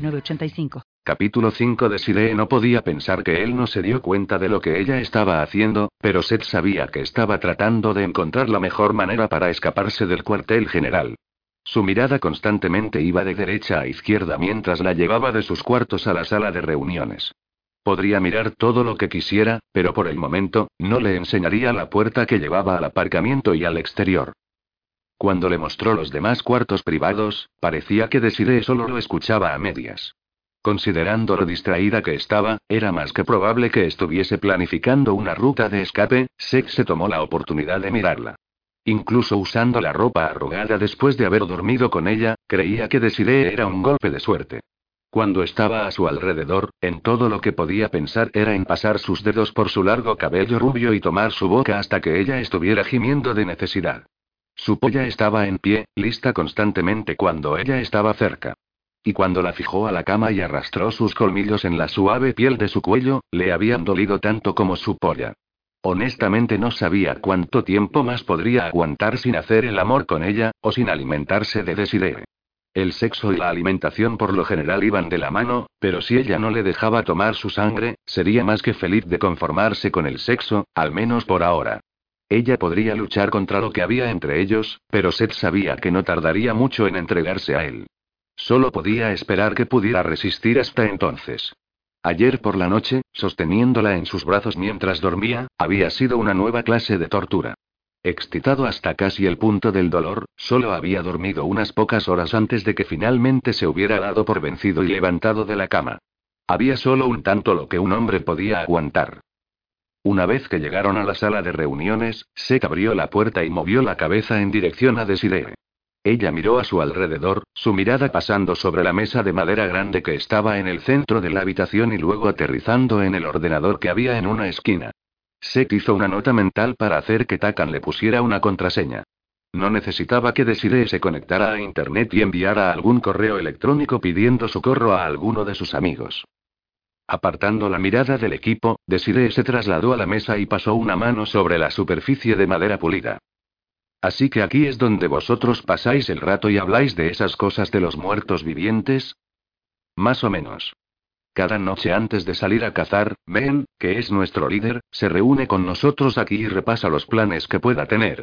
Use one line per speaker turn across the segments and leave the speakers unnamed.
906985.
Capítulo 5 de Siree no podía pensar que él no se dio cuenta de lo que ella estaba haciendo, pero Seth sabía que estaba tratando de encontrar la mejor manera para escaparse del cuartel general. Su mirada constantemente iba de derecha a izquierda mientras la llevaba de sus cuartos a la sala de reuniones. Podría mirar todo lo que quisiera, pero por el momento, no le enseñaría la puerta que llevaba al aparcamiento y al exterior. Cuando le mostró los demás cuartos privados, parecía que Desiree solo lo escuchaba a medias. Considerando lo distraída que estaba, era más que probable que estuviese planificando una ruta de escape, Sex se tomó la oportunidad de mirarla. Incluso usando la ropa arrugada después de haber dormido con ella, creía que Desiree era un golpe de suerte. Cuando estaba a su alrededor, en todo lo que podía pensar era en pasar sus dedos por su largo cabello rubio y tomar su boca hasta que ella estuviera gimiendo de necesidad. Su polla estaba en pie, lista constantemente cuando ella estaba cerca. Y cuando la fijó a la cama y arrastró sus colmillos en la suave piel de su cuello, le habían dolido tanto como su polla. Honestamente no sabía cuánto tiempo más podría aguantar sin hacer el amor con ella, o sin alimentarse de Desiree. El sexo y la alimentación por lo general iban de la mano, pero si ella no le dejaba tomar su sangre, sería más que feliz de conformarse con el sexo, al menos por ahora. Ella podría luchar contra lo que había entre ellos, pero Seth sabía que no tardaría mucho en entregarse a él. Solo podía esperar que pudiera resistir hasta entonces. Ayer por la noche, sosteniéndola en sus brazos mientras dormía, había sido una nueva clase de tortura. Excitado hasta casi el punto del dolor, solo había dormido unas pocas horas antes de que finalmente se hubiera dado por vencido y levantado de la cama. Había solo un tanto lo que un hombre podía aguantar. Una vez que llegaron a la sala de reuniones, Seth abrió la puerta y movió la cabeza en dirección a Desiree. Ella miró a su alrededor, su mirada pasando sobre la mesa de madera grande que estaba en el centro de la habitación y luego aterrizando en el ordenador que había en una esquina. Seth hizo una nota mental para hacer que Takan le pusiera una contraseña. No necesitaba que Desiree se conectara a Internet y enviara algún correo electrónico pidiendo socorro a alguno de sus amigos. Apartando la mirada del equipo, Desiree se trasladó a la mesa y pasó una mano sobre la superficie de madera pulida. Así que aquí es donde vosotros pasáis el rato y habláis de esas cosas de los muertos vivientes. Más o menos. Cada noche antes de salir a cazar, Ben, que es nuestro líder, se reúne con nosotros aquí y repasa los planes que pueda tener.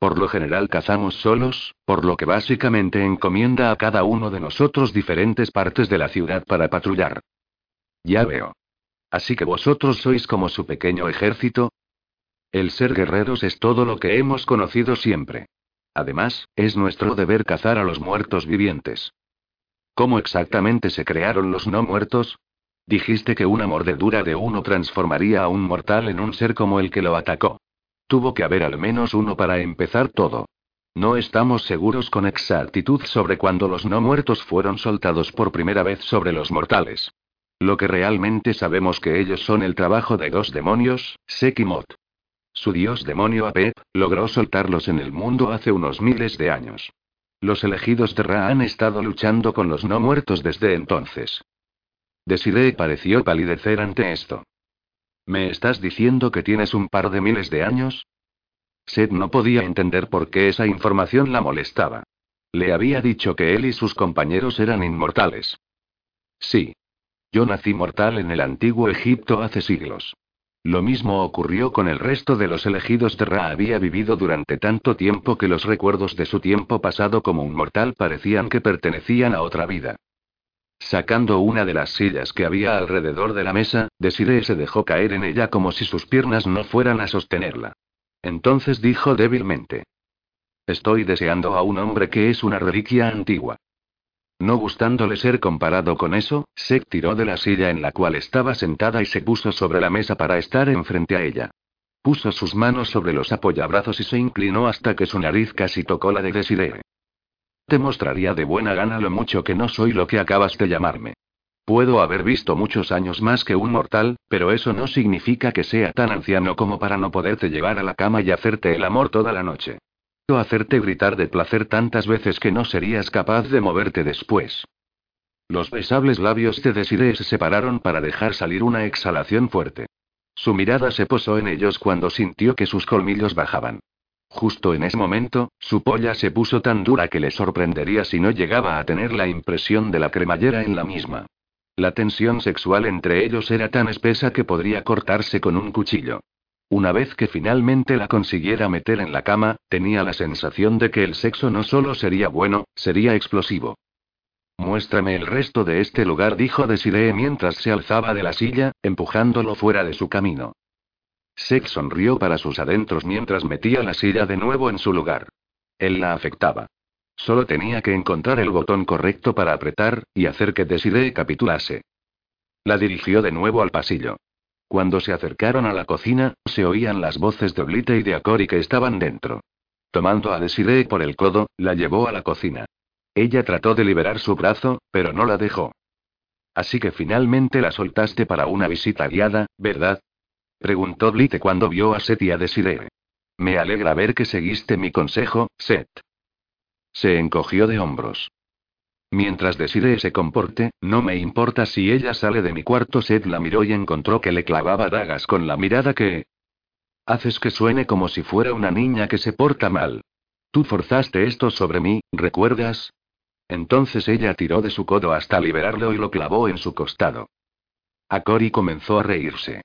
Por lo general cazamos solos, por lo que básicamente encomienda a cada uno de nosotros diferentes partes de la ciudad para patrullar. Ya veo. Así que vosotros sois como su pequeño ejército, el ser guerreros es todo lo que hemos conocido siempre. Además, es nuestro deber cazar a los muertos vivientes. ¿Cómo exactamente se crearon los no muertos? Dijiste que una mordedura de uno transformaría a un mortal en un ser como el que lo atacó. Tuvo que haber al menos uno para empezar todo. No estamos seguros con exactitud sobre cuándo los no muertos fueron soltados por primera vez sobre los mortales. Lo que realmente sabemos que ellos son el trabajo de dos demonios, Sekimot. Su dios demonio Apep, logró soltarlos en el mundo hace unos miles de años. Los elegidos de Ra han estado luchando con los no muertos desde entonces. Desiree pareció palidecer ante esto. ¿Me estás diciendo que tienes un par de miles de años? Seth no podía entender por qué esa información la molestaba. Le había dicho que él y sus compañeros eran inmortales. Sí. Yo nací mortal en el antiguo Egipto hace siglos. Lo mismo ocurrió con el resto de los elegidos de Ra. Había vivido durante tanto tiempo que los recuerdos de su tiempo pasado como un mortal parecían que pertenecían a otra vida. Sacando una de las sillas que había alrededor de la mesa, Desiree se dejó caer en ella como si sus piernas no fueran a sostenerla. Entonces dijo débilmente. Estoy deseando a un hombre que es una reliquia antigua. No gustándole ser comparado con eso, Seth tiró de la silla en la cual estaba sentada y se puso sobre la mesa para estar enfrente a ella. Puso sus manos sobre los apoyabrazos y se inclinó hasta que su nariz casi tocó la de Desiree. Te mostraría de buena gana lo mucho que no soy lo que acabas de llamarme. Puedo haber visto muchos años más que un mortal, pero eso no significa que sea tan anciano como para no poderte llevar a la cama y hacerte el amor toda la noche. Hacerte gritar de placer tantas veces que no serías capaz de moverte después. Los besables labios de Desiree se separaron para dejar salir una exhalación fuerte. Su mirada se posó en ellos cuando sintió que sus colmillos bajaban. Justo en ese momento, su polla se puso tan dura que le sorprendería si no llegaba a tener la impresión de la cremallera en la misma. La tensión sexual entre ellos era tan espesa que podría cortarse con un cuchillo. Una vez que finalmente la consiguiera meter en la cama, tenía la sensación de que el sexo no solo sería bueno, sería explosivo. Muéstrame el resto de este lugar, dijo Desiree mientras se alzaba de la silla, empujándolo fuera de su camino. Sex sonrió para sus adentros mientras metía la silla de nuevo en su lugar. Él la afectaba. Solo tenía que encontrar el botón correcto para apretar, y hacer que Desiree capitulase. La dirigió de nuevo al pasillo. Cuando se acercaron a la cocina, se oían las voces de Blite y de Acori que estaban dentro. Tomando a Desiree por el codo, la llevó a la cocina. Ella trató de liberar su brazo, pero no la dejó. Así que finalmente la soltaste para una visita guiada, ¿verdad? Preguntó Blite cuando vio a Seth y a Desiree. Me alegra ver que seguiste mi consejo, Seth. Se encogió de hombros. Mientras Desiree se comporte, no me importa si ella sale de mi cuarto. Seth la miró y encontró que le clavaba dagas con la mirada que... Haces que suene como si fuera una niña que se porta mal. Tú forzaste esto sobre mí, ¿recuerdas? Entonces ella tiró de su codo hasta liberarlo y lo clavó en su costado. Cory comenzó a reírse.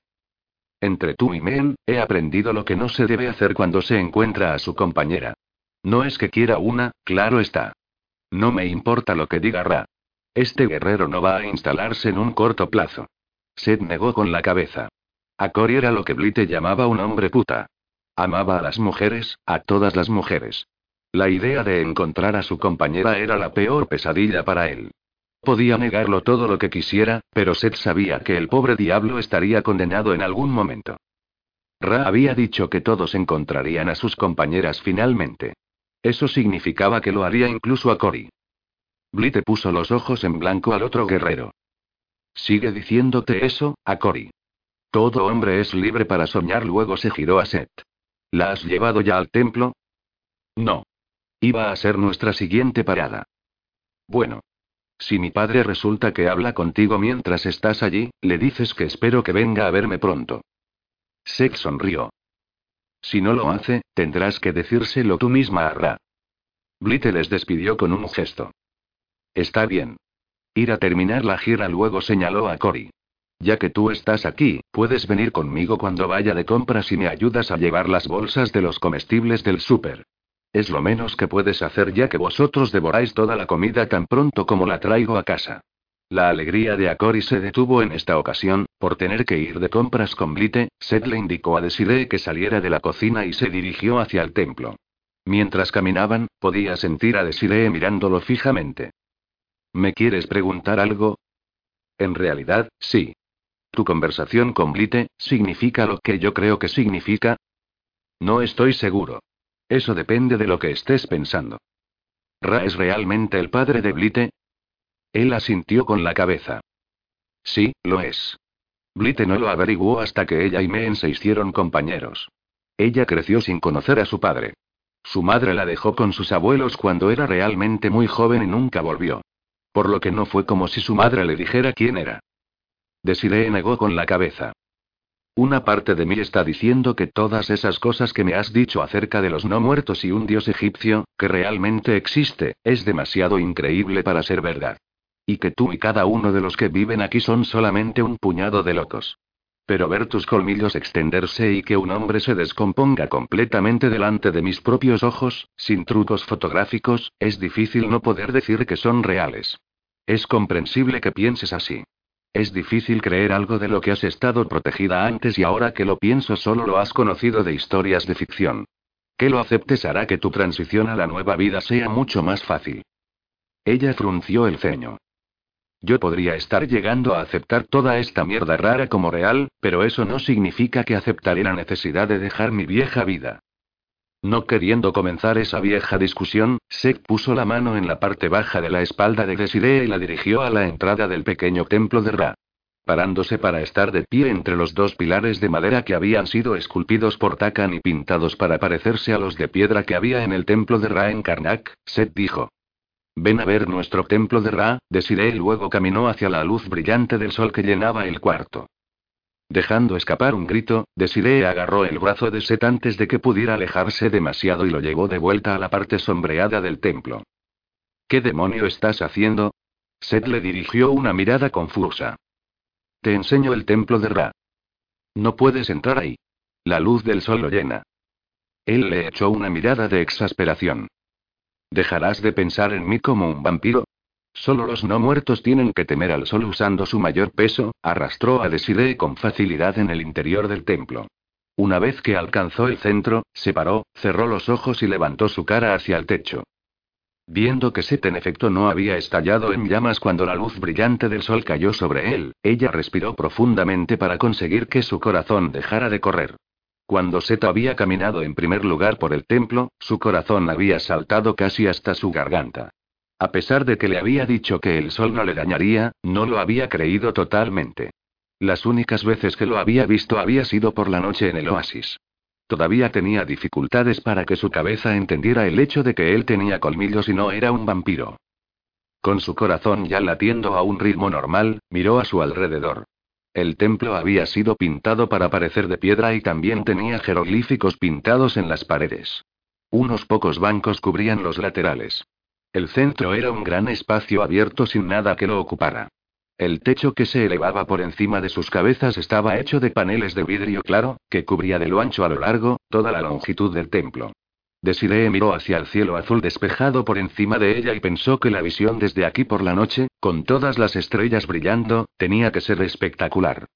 Entre tú y Men, he aprendido lo que no se debe hacer cuando se encuentra a su compañera. No es que quiera una, claro está. No me importa lo que diga Ra. Este guerrero no va a instalarse en un corto plazo. Seth negó con la cabeza. Cory era lo que Blite llamaba un hombre puta. Amaba a las mujeres, a todas las mujeres. La idea de encontrar a su compañera era la peor pesadilla para él. Podía negarlo todo lo que quisiera, pero Seth sabía que el pobre diablo estaría condenado en algún momento. Ra había dicho que todos encontrarían a sus compañeras finalmente. Eso significaba que lo haría incluso a Cory. Blite puso los ojos en blanco al otro guerrero. ¿Sigue diciéndote eso, a Cory? Todo hombre es libre para soñar, luego se giró a Seth. ¿La has llevado ya al templo? No. Iba a ser nuestra siguiente parada. Bueno. Si mi padre resulta que habla contigo mientras estás allí, le dices que espero que venga a verme pronto. Sex sonrió. Si no lo hace, tendrás que decírselo tú misma a Ra. Blite les despidió con un gesto. Está bien. Ir a terminar la gira luego señaló a Cory. Ya que tú estás aquí, puedes venir conmigo cuando vaya de compras y me ayudas a llevar las bolsas de los comestibles del súper. Es lo menos que puedes hacer ya que vosotros devoráis toda la comida tan pronto como la traigo a casa. La alegría de Acori se detuvo en esta ocasión, por tener que ir de compras con Blite, Seth le indicó a Desiree que saliera de la cocina y se dirigió hacia el templo. Mientras caminaban, podía sentir a Desiree mirándolo fijamente. ¿Me quieres preguntar algo? En realidad, sí. ¿Tu conversación con Blite, significa lo que yo creo que significa? No estoy seguro. Eso depende de lo que estés pensando. ¿Ra es realmente el padre de Blite? Él asintió con la cabeza. Sí, lo es. Blite no lo averiguó hasta que ella y Men se hicieron compañeros. Ella creció sin conocer a su padre. Su madre la dejó con sus abuelos cuando era realmente muy joven y nunca volvió. Por lo que no fue como si su madre le dijera quién era. Desiree negó con la cabeza. Una parte de mí está diciendo que todas esas cosas que me has dicho acerca de los no muertos y un dios egipcio, que realmente existe, es demasiado increíble para ser verdad. Y que tú y cada uno de los que viven aquí son solamente un puñado de locos. Pero ver tus colmillos extenderse y que un hombre se descomponga completamente delante de mis propios ojos, sin trucos fotográficos, es difícil no poder decir que son reales. Es comprensible que pienses así. Es difícil creer algo de lo que has estado protegida antes y ahora que lo pienso solo lo has conocido de historias de ficción. Que lo aceptes hará que tu transición a la nueva vida sea mucho más fácil. Ella frunció el ceño. Yo podría estar llegando a aceptar toda esta mierda rara como real, pero eso no significa que aceptaré la necesidad de dejar mi vieja vida. No queriendo comenzar esa vieja discusión, Seth puso la mano en la parte baja de la espalda de Desiree y la dirigió a la entrada del pequeño templo de Ra. Parándose para estar de pie entre los dos pilares de madera que habían sido esculpidos por Takan y pintados para parecerse a los de piedra que había en el templo de Ra en Karnak, Seth dijo. Ven a ver nuestro templo de Ra, Desiree luego caminó hacia la luz brillante del sol que llenaba el cuarto. Dejando escapar un grito, Desiree agarró el brazo de Set antes de que pudiera alejarse demasiado y lo llevó de vuelta a la parte sombreada del templo. ¿Qué demonio estás haciendo? Set le dirigió una mirada confusa. Te enseño el templo de Ra. No puedes entrar ahí. La luz del sol lo llena. Él le echó una mirada de exasperación. ¿Dejarás de pensar en mí como un vampiro? Solo los no muertos tienen que temer al sol usando su mayor peso, arrastró a Desiree con facilidad en el interior del templo. Una vez que alcanzó el centro, se paró, cerró los ojos y levantó su cara hacia el techo. Viendo que Seth en efecto no había estallado en llamas cuando la luz brillante del sol cayó sobre él, ella respiró profundamente para conseguir que su corazón dejara de correr. Cuando Seth había caminado en primer lugar por el templo, su corazón había saltado casi hasta su garganta. A pesar de que le había dicho que el sol no le dañaría, no lo había creído totalmente. Las únicas veces que lo había visto había sido por la noche en el oasis. Todavía tenía dificultades para que su cabeza entendiera el hecho de que él tenía colmillos y no era un vampiro. Con su corazón ya latiendo a un ritmo normal, miró a su alrededor. El templo había sido pintado para parecer de piedra y también tenía jeroglíficos pintados en las paredes. Unos pocos bancos cubrían los laterales. El centro era un gran espacio abierto sin nada que lo ocupara. El techo que se elevaba por encima de sus cabezas estaba hecho de paneles de vidrio claro, que cubría de lo ancho a lo largo, toda la longitud del templo. Desiree miró hacia el cielo azul despejado por encima de ella y pensó que la visión desde aquí por la noche, con todas las estrellas brillando, tenía que ser espectacular.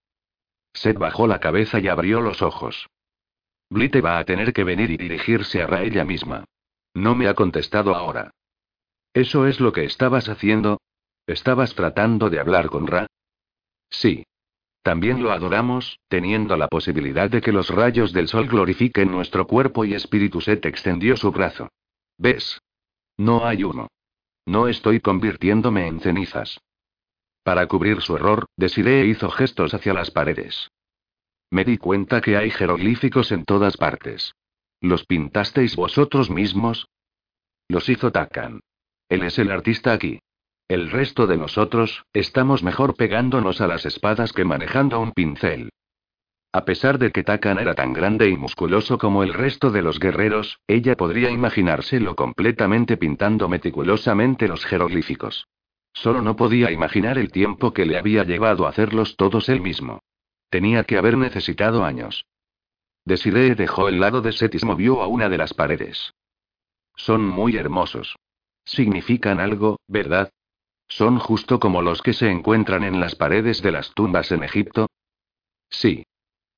Seth bajó la cabeza y abrió los ojos. Blite va a tener que venir y dirigirse a Ra ella misma. No me ha contestado ahora. ¿Eso es lo que estabas haciendo? ¿Estabas tratando de hablar con Ra? Sí. También lo adoramos, teniendo la posibilidad de que los rayos del sol glorifiquen nuestro cuerpo y espíritu. Set extendió su brazo. ¿Ves? No hay uno. No estoy convirtiéndome en cenizas. Para cubrir su error, Desiree hizo gestos hacia las paredes. Me di cuenta que hay jeroglíficos en todas partes. ¿Los pintasteis vosotros mismos? Los hizo Takan. Él es el artista aquí. El resto de nosotros, estamos mejor pegándonos a las espadas que manejando un pincel. A pesar de que Takan era tan grande y musculoso como el resto de los guerreros, ella podría imaginárselo completamente pintando meticulosamente los jeroglíficos. Solo no podía imaginar el tiempo que le había llevado a hacerlos todos él mismo. Tenía que haber necesitado años. Desiree dejó el lado de Set y movió a una de las paredes. Son muy hermosos. Significan algo, ¿verdad? ¿Son justo como los que se encuentran en las paredes de las tumbas en Egipto? Sí.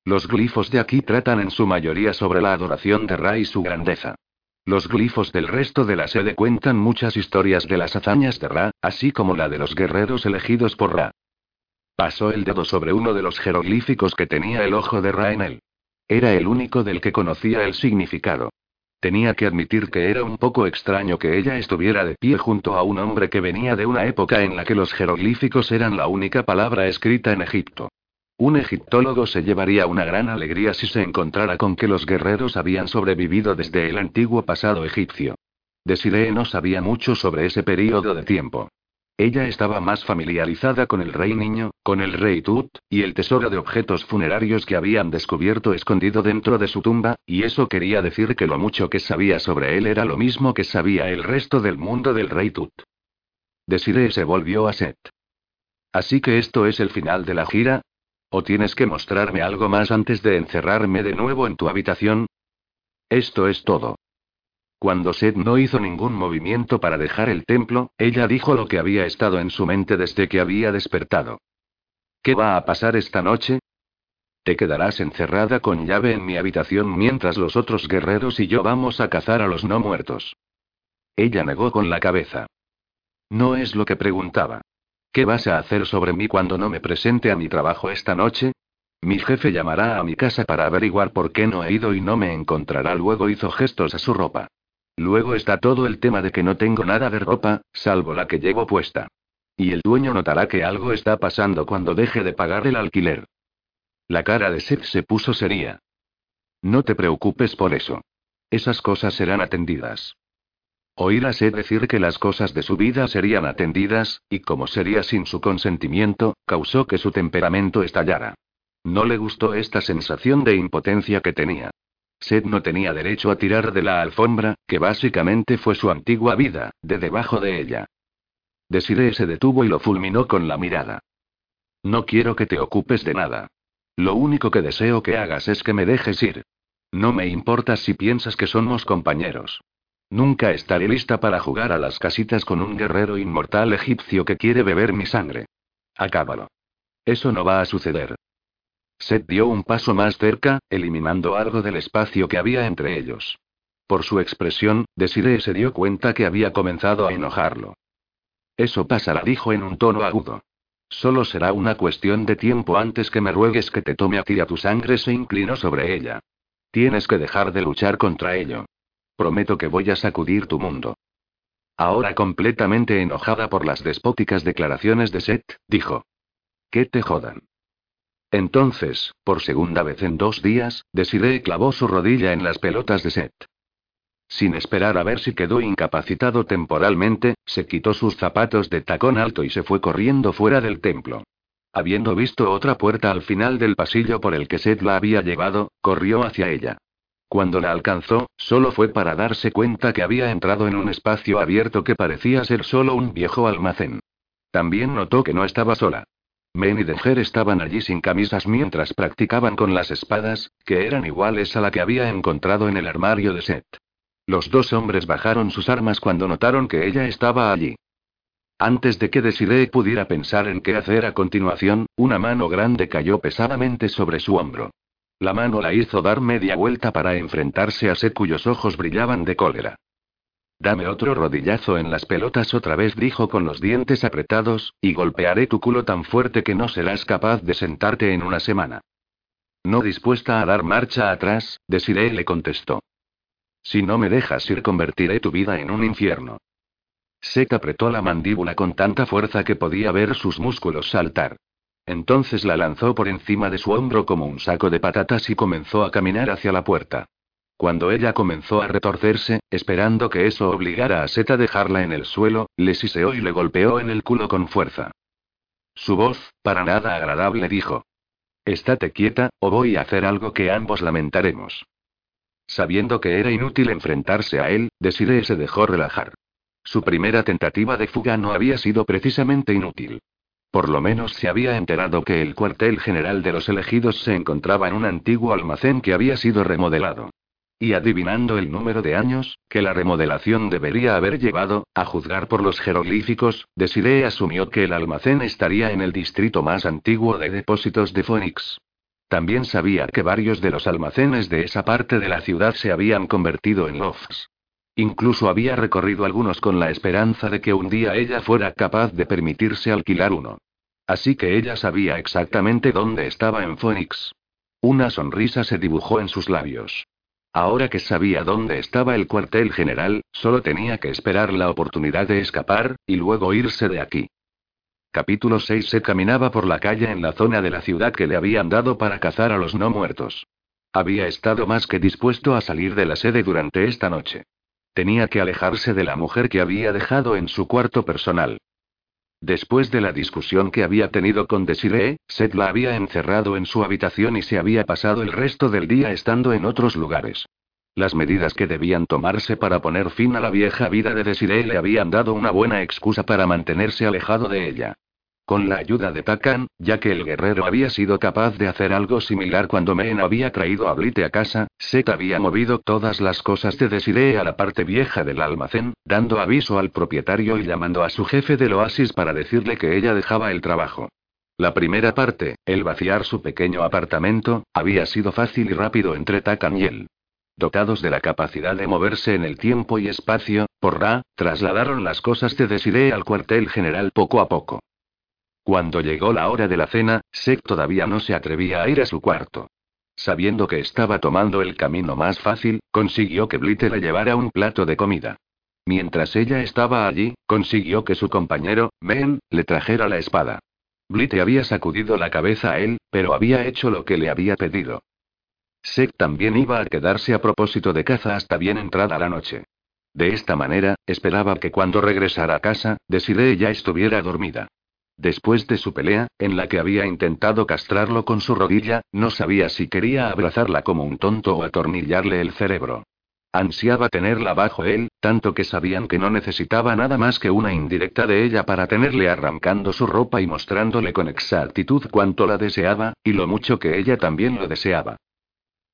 Los glifos de aquí tratan en su mayoría sobre la adoración de Ra y su grandeza. Los glifos del resto de la sede cuentan muchas historias de las hazañas de Ra, así como la de los guerreros elegidos por Ra. Pasó el dedo sobre uno de los jeroglíficos que tenía el ojo de Ra en él. Era el único del que conocía el significado. Tenía que admitir que era un poco extraño que ella estuviera de pie junto a un hombre que venía de una época en la que los jeroglíficos eran la única palabra escrita en Egipto. Un egiptólogo se llevaría una gran alegría si se encontrara con que los guerreros habían sobrevivido desde el antiguo pasado egipcio. Desiree no sabía mucho sobre ese período de tiempo. Ella estaba más familiarizada con el rey niño, con el rey Tut, y el tesoro de objetos funerarios que habían descubierto escondido dentro de su tumba, y eso quería decir que lo mucho que sabía sobre él era lo mismo que sabía el resto del mundo del rey Tut. Desiree se volvió a Set. Así que esto es el final de la gira. ¿O tienes que mostrarme algo más antes de encerrarme de nuevo en tu habitación? Esto es todo. Cuando Seth no hizo ningún movimiento para dejar el templo, ella dijo lo que había estado en su mente desde que había despertado. ¿Qué va a pasar esta noche? Te quedarás encerrada con llave en mi habitación mientras los otros guerreros y yo vamos a cazar a los no muertos. Ella negó con la cabeza. No es lo que preguntaba. ¿Qué vas a hacer sobre mí cuando no me presente a mi trabajo esta noche? Mi jefe llamará a mi casa para averiguar por qué no he ido y no me encontrará. Luego hizo gestos a su ropa. Luego está todo el tema de que no tengo nada de ropa, salvo la que llevo puesta. Y el dueño notará que algo está pasando cuando deje de pagar el alquiler. La cara de Seth se puso seria. No te preocupes por eso. Esas cosas serán atendidas. Oír a Seth decir que las cosas de su vida serían atendidas, y como sería sin su consentimiento, causó que su temperamento estallara. No le gustó esta sensación de impotencia que tenía. Seth no tenía derecho a tirar de la alfombra, que básicamente fue su antigua vida, de debajo de ella. Desiree se detuvo y lo fulminó con la mirada. No quiero que te ocupes de nada. Lo único que deseo que hagas es que me dejes ir. No me importa si piensas que somos compañeros. Nunca estaré lista para jugar a las casitas con un guerrero inmortal egipcio que quiere beber mi sangre. Acábalo. Eso no va a suceder. Seth dio un paso más cerca, eliminando algo del espacio que había entre ellos. Por su expresión, Desiree se dio cuenta que había comenzado a enojarlo. Eso pasará, dijo en un tono agudo. Solo será una cuestión de tiempo antes que me ruegues que te tome a ti a tu sangre. Se inclinó sobre ella. Tienes que dejar de luchar contra ello. Prometo que voy a sacudir tu mundo. Ahora completamente enojada por las despóticas declaraciones de Seth, dijo. Que te jodan. Entonces, por segunda vez en dos días, Desiree clavó su rodilla en las pelotas de Seth. Sin esperar a ver si quedó incapacitado temporalmente, se quitó sus zapatos de tacón alto y se fue corriendo fuera del templo. Habiendo visto otra puerta al final del pasillo por el que Seth la había llevado, corrió hacia ella. Cuando la alcanzó, solo fue para darse cuenta que había entrado en un espacio abierto que parecía ser solo un viejo almacén. También notó que no estaba sola. Men y Dejer estaban allí sin camisas mientras practicaban con las espadas, que eran iguales a la que había encontrado en el armario de Seth. Los dos hombres bajaron sus armas cuando notaron que ella estaba allí. Antes de que Desiree pudiera pensar en qué hacer a continuación, una mano grande cayó pesadamente sobre su hombro. La mano la hizo dar media vuelta para enfrentarse a Seth cuyos ojos brillaban de cólera. Dame otro rodillazo en las pelotas otra vez, dijo con los dientes apretados, y golpearé tu culo tan fuerte que no serás capaz de sentarte en una semana. No dispuesta a dar marcha atrás, Desiree le contestó. Si no me dejas ir, convertiré tu vida en un infierno. Seth apretó la mandíbula con tanta fuerza que podía ver sus músculos saltar. Entonces la lanzó por encima de su hombro como un saco de patatas y comenzó a caminar hacia la puerta. Cuando ella comenzó a retorcerse, esperando que eso obligara a Seth a dejarla en el suelo, le siseó y le golpeó en el culo con fuerza. Su voz, para nada agradable, dijo. Estate quieta, o voy a hacer algo que ambos lamentaremos. Sabiendo que era inútil enfrentarse a él, Desiree se dejó relajar. Su primera tentativa de fuga no había sido precisamente inútil. Por lo menos se había enterado que el cuartel general de los elegidos se encontraba en un antiguo almacén que había sido remodelado. Y adivinando el número de años, que la remodelación debería haber llevado, a juzgar por los jeroglíficos, Desiree asumió que el almacén estaría en el distrito más antiguo de depósitos de Phoenix. También sabía que varios de los almacenes de esa parte de la ciudad se habían convertido en lofts. Incluso había recorrido algunos con la esperanza de que un día ella fuera capaz de permitirse alquilar uno. Así que ella sabía exactamente dónde estaba en Phoenix. Una sonrisa se dibujó en sus labios. Ahora que sabía dónde estaba el cuartel general, solo tenía que esperar la oportunidad de escapar, y luego irse de aquí. Capítulo 6 Se caminaba por la calle en la zona de la ciudad que le habían dado para cazar a los no muertos. Había estado más que dispuesto a salir de la sede durante esta noche. Tenía que alejarse de la mujer que había dejado en su cuarto personal. Después de la discusión que había tenido con Desiree, Seth la había encerrado en su habitación y se había pasado el resto del día estando en otros lugares. Las medidas que debían tomarse para poner fin a la vieja vida de Desiree le habían dado una buena excusa para mantenerse alejado de ella. Con la ayuda de Takan, ya que el guerrero había sido capaz de hacer algo similar cuando Meen había traído a Blite a casa, Seth había movido todas las cosas de Desiree a la parte vieja del almacén, dando aviso al propietario y llamando a su jefe del oasis para decirle que ella dejaba el trabajo. La primera parte, el vaciar su pequeño apartamento, había sido fácil y rápido entre Takan y él. Dotados de la capacidad de moverse en el tiempo y espacio, por Ra, trasladaron las cosas de Desiree al cuartel general poco a poco. Cuando llegó la hora de la cena, Seth todavía no se atrevía a ir a su cuarto. Sabiendo que estaba tomando el camino más fácil, consiguió que Blitte le llevara un plato de comida. Mientras ella estaba allí, consiguió que su compañero, Men, le trajera la espada. Blitte había sacudido la cabeza a él, pero había hecho lo que le había pedido. Seth también iba a quedarse a propósito de caza hasta bien entrada la noche. De esta manera, esperaba que cuando regresara a casa, Desiree ya estuviera dormida. Después de su pelea, en la que había intentado castrarlo con su rodilla, no sabía si quería abrazarla como un tonto o atornillarle el cerebro. Ansiaba tenerla bajo él, tanto que sabían que no necesitaba nada más que una indirecta de ella para tenerle arrancando su ropa y mostrándole con exactitud cuánto la deseaba, y lo mucho que ella también lo deseaba.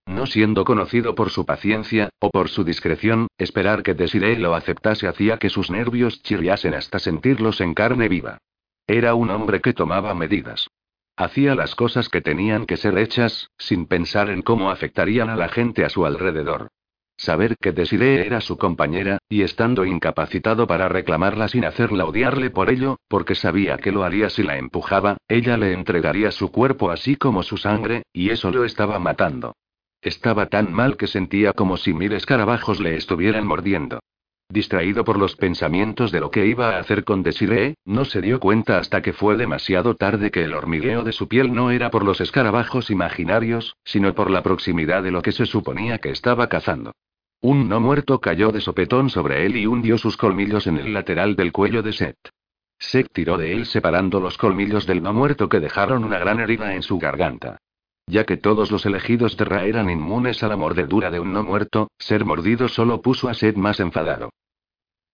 No siendo conocido por su paciencia, o por su discreción, esperar que Desiree lo aceptase hacía que sus nervios chirriasen hasta sentirlos en carne viva. Era un hombre que tomaba medidas. Hacía las cosas que tenían que ser hechas, sin pensar en cómo afectarían a la gente a su alrededor. Saber que Desiree era su compañera, y estando incapacitado para reclamarla sin hacerla odiarle por ello, porque sabía que lo haría si la empujaba, ella le entregaría su cuerpo así como su sangre, y eso lo estaba matando. Estaba tan mal que sentía como si mil escarabajos le estuvieran mordiendo. Distraído por los pensamientos de lo que iba a hacer con Desiree, no se dio cuenta hasta que fue demasiado tarde que el hormigueo de su piel no era por los escarabajos imaginarios, sino por la proximidad de lo que se suponía que estaba cazando. Un no muerto cayó de sopetón sobre él y hundió sus colmillos en el lateral del cuello de Seth. Seth tiró de él separando los colmillos del no muerto que dejaron una gran herida en su garganta. Ya que todos los elegidos de Ra eran inmunes a la mordedura de un no muerto, ser mordido solo puso a Seth más enfadado.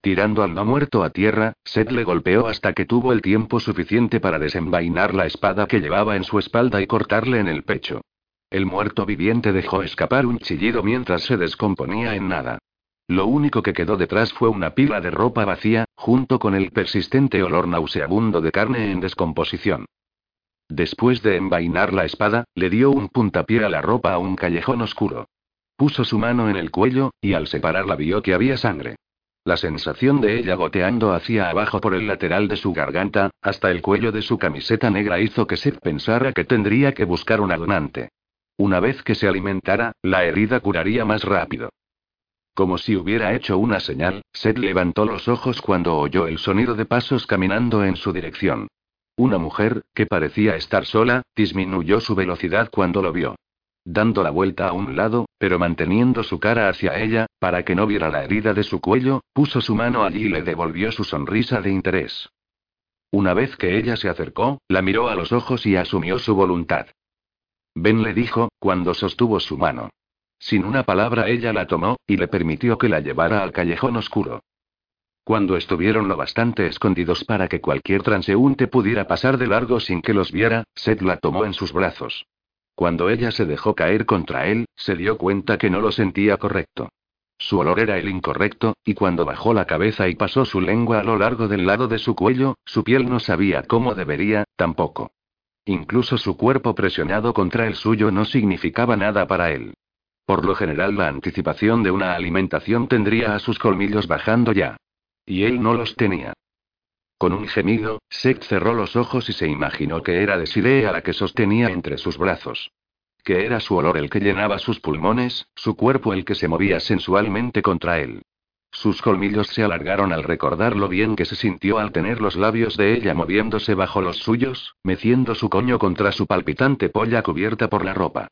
Tirando al no muerto a tierra, Seth le golpeó hasta que tuvo el tiempo suficiente para desenvainar la espada que llevaba en su espalda y cortarle en el pecho. El muerto viviente dejó escapar un chillido mientras se descomponía en nada. Lo único que quedó detrás fue una pila de ropa vacía, junto con el persistente olor nauseabundo de carne en descomposición. Después de envainar la espada, le dio un puntapié a la ropa a un callejón oscuro. Puso su mano en el cuello, y al separarla vio que había sangre. La sensación de ella goteando hacia abajo por el lateral de su garganta, hasta el cuello de su camiseta negra hizo que Seth pensara que tendría que buscar una donante. Una vez que se alimentara, la herida curaría más rápido. Como si hubiera hecho una señal, Seth levantó los ojos cuando oyó el sonido de pasos caminando en su dirección. Una mujer, que parecía estar sola, disminuyó su velocidad cuando lo vio dando la vuelta a un lado, pero manteniendo su cara hacia ella, para que no viera la herida de su cuello, puso su mano allí y le devolvió su sonrisa de interés. Una vez que ella se acercó, la miró a los ojos y asumió su voluntad. Ben le dijo, cuando sostuvo su mano. Sin una palabra ella la tomó, y le permitió que la llevara al callejón oscuro. Cuando estuvieron lo bastante escondidos para que cualquier transeúnte pudiera pasar de largo sin que los viera, Seth la tomó en sus brazos. Cuando ella se dejó caer contra él, se dio cuenta que no lo sentía correcto. Su olor era el incorrecto, y cuando bajó la cabeza y pasó su lengua a lo largo del lado de su cuello, su piel no sabía cómo debería, tampoco. Incluso su cuerpo presionado contra el suyo no significaba nada para él. Por lo general la anticipación de una alimentación tendría a sus colmillos bajando ya. Y él no los tenía. Con un gemido, Seth cerró los ojos y se imaginó que era Desiree a la que sostenía entre sus brazos. Que era su olor el que llenaba sus pulmones, su cuerpo el que se movía sensualmente contra él. Sus colmillos se alargaron al recordar lo bien que se sintió al tener los labios de ella moviéndose bajo los suyos, meciendo su coño contra su palpitante polla cubierta por la ropa.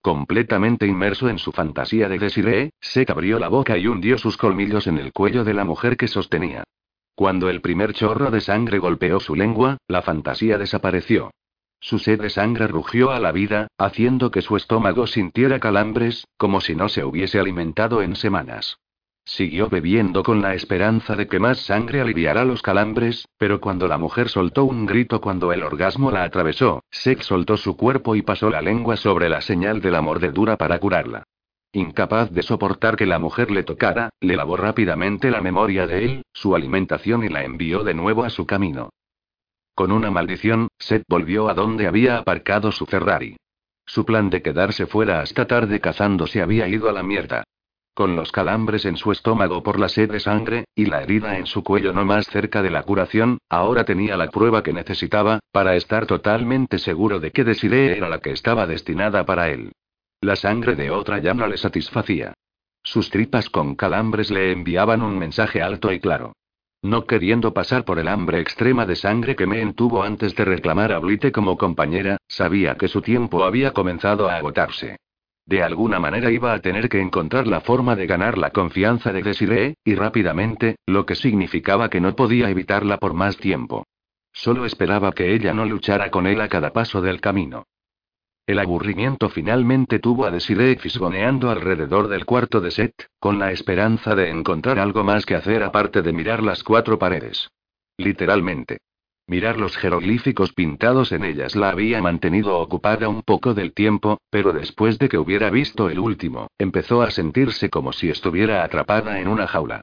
Completamente inmerso en su fantasía de Desiree, Seth abrió la boca y hundió sus colmillos en el cuello de la mujer que sostenía. Cuando el primer chorro de sangre golpeó su lengua, la fantasía desapareció. Su sed de sangre rugió a la vida, haciendo que su estómago sintiera calambres, como si no se hubiese alimentado en semanas. Siguió bebiendo con la esperanza de que más sangre aliviara los calambres, pero cuando la mujer soltó un grito cuando el orgasmo la atravesó, Seth soltó su cuerpo y pasó la lengua sobre la señal de la mordedura para curarla. Incapaz de soportar que la mujer le tocara, le lavó rápidamente la memoria de él, su alimentación y la envió de nuevo a su camino. Con una maldición, Seth volvió a donde había aparcado su Ferrari. Su plan de quedarse fuera hasta tarde cazando se había ido a la mierda. Con los calambres en su estómago por la sed de sangre, y la herida en su cuello no más cerca de la curación, ahora tenía la prueba que necesitaba, para estar totalmente seguro de que Desiree era la que estaba destinada para él. La sangre de otra ya no le satisfacía. Sus tripas con calambres le enviaban un mensaje alto y claro. No queriendo pasar por el hambre extrema de sangre que me entuvo antes de reclamar a Blite como compañera, sabía que su tiempo había comenzado a agotarse. De alguna manera iba a tener que encontrar la forma de ganar la confianza de Desiree, y rápidamente, lo que significaba que no podía evitarla por más tiempo. Solo esperaba que ella no luchara con él a cada paso del camino. El aburrimiento finalmente tuvo a Desiree fisgoneando alrededor del cuarto de Seth, con la esperanza de encontrar algo más que hacer aparte de mirar las cuatro paredes. Literalmente. Mirar los jeroglíficos pintados en ellas la había mantenido ocupada un poco del tiempo, pero después de que hubiera visto el último, empezó a sentirse como si estuviera atrapada en una jaula.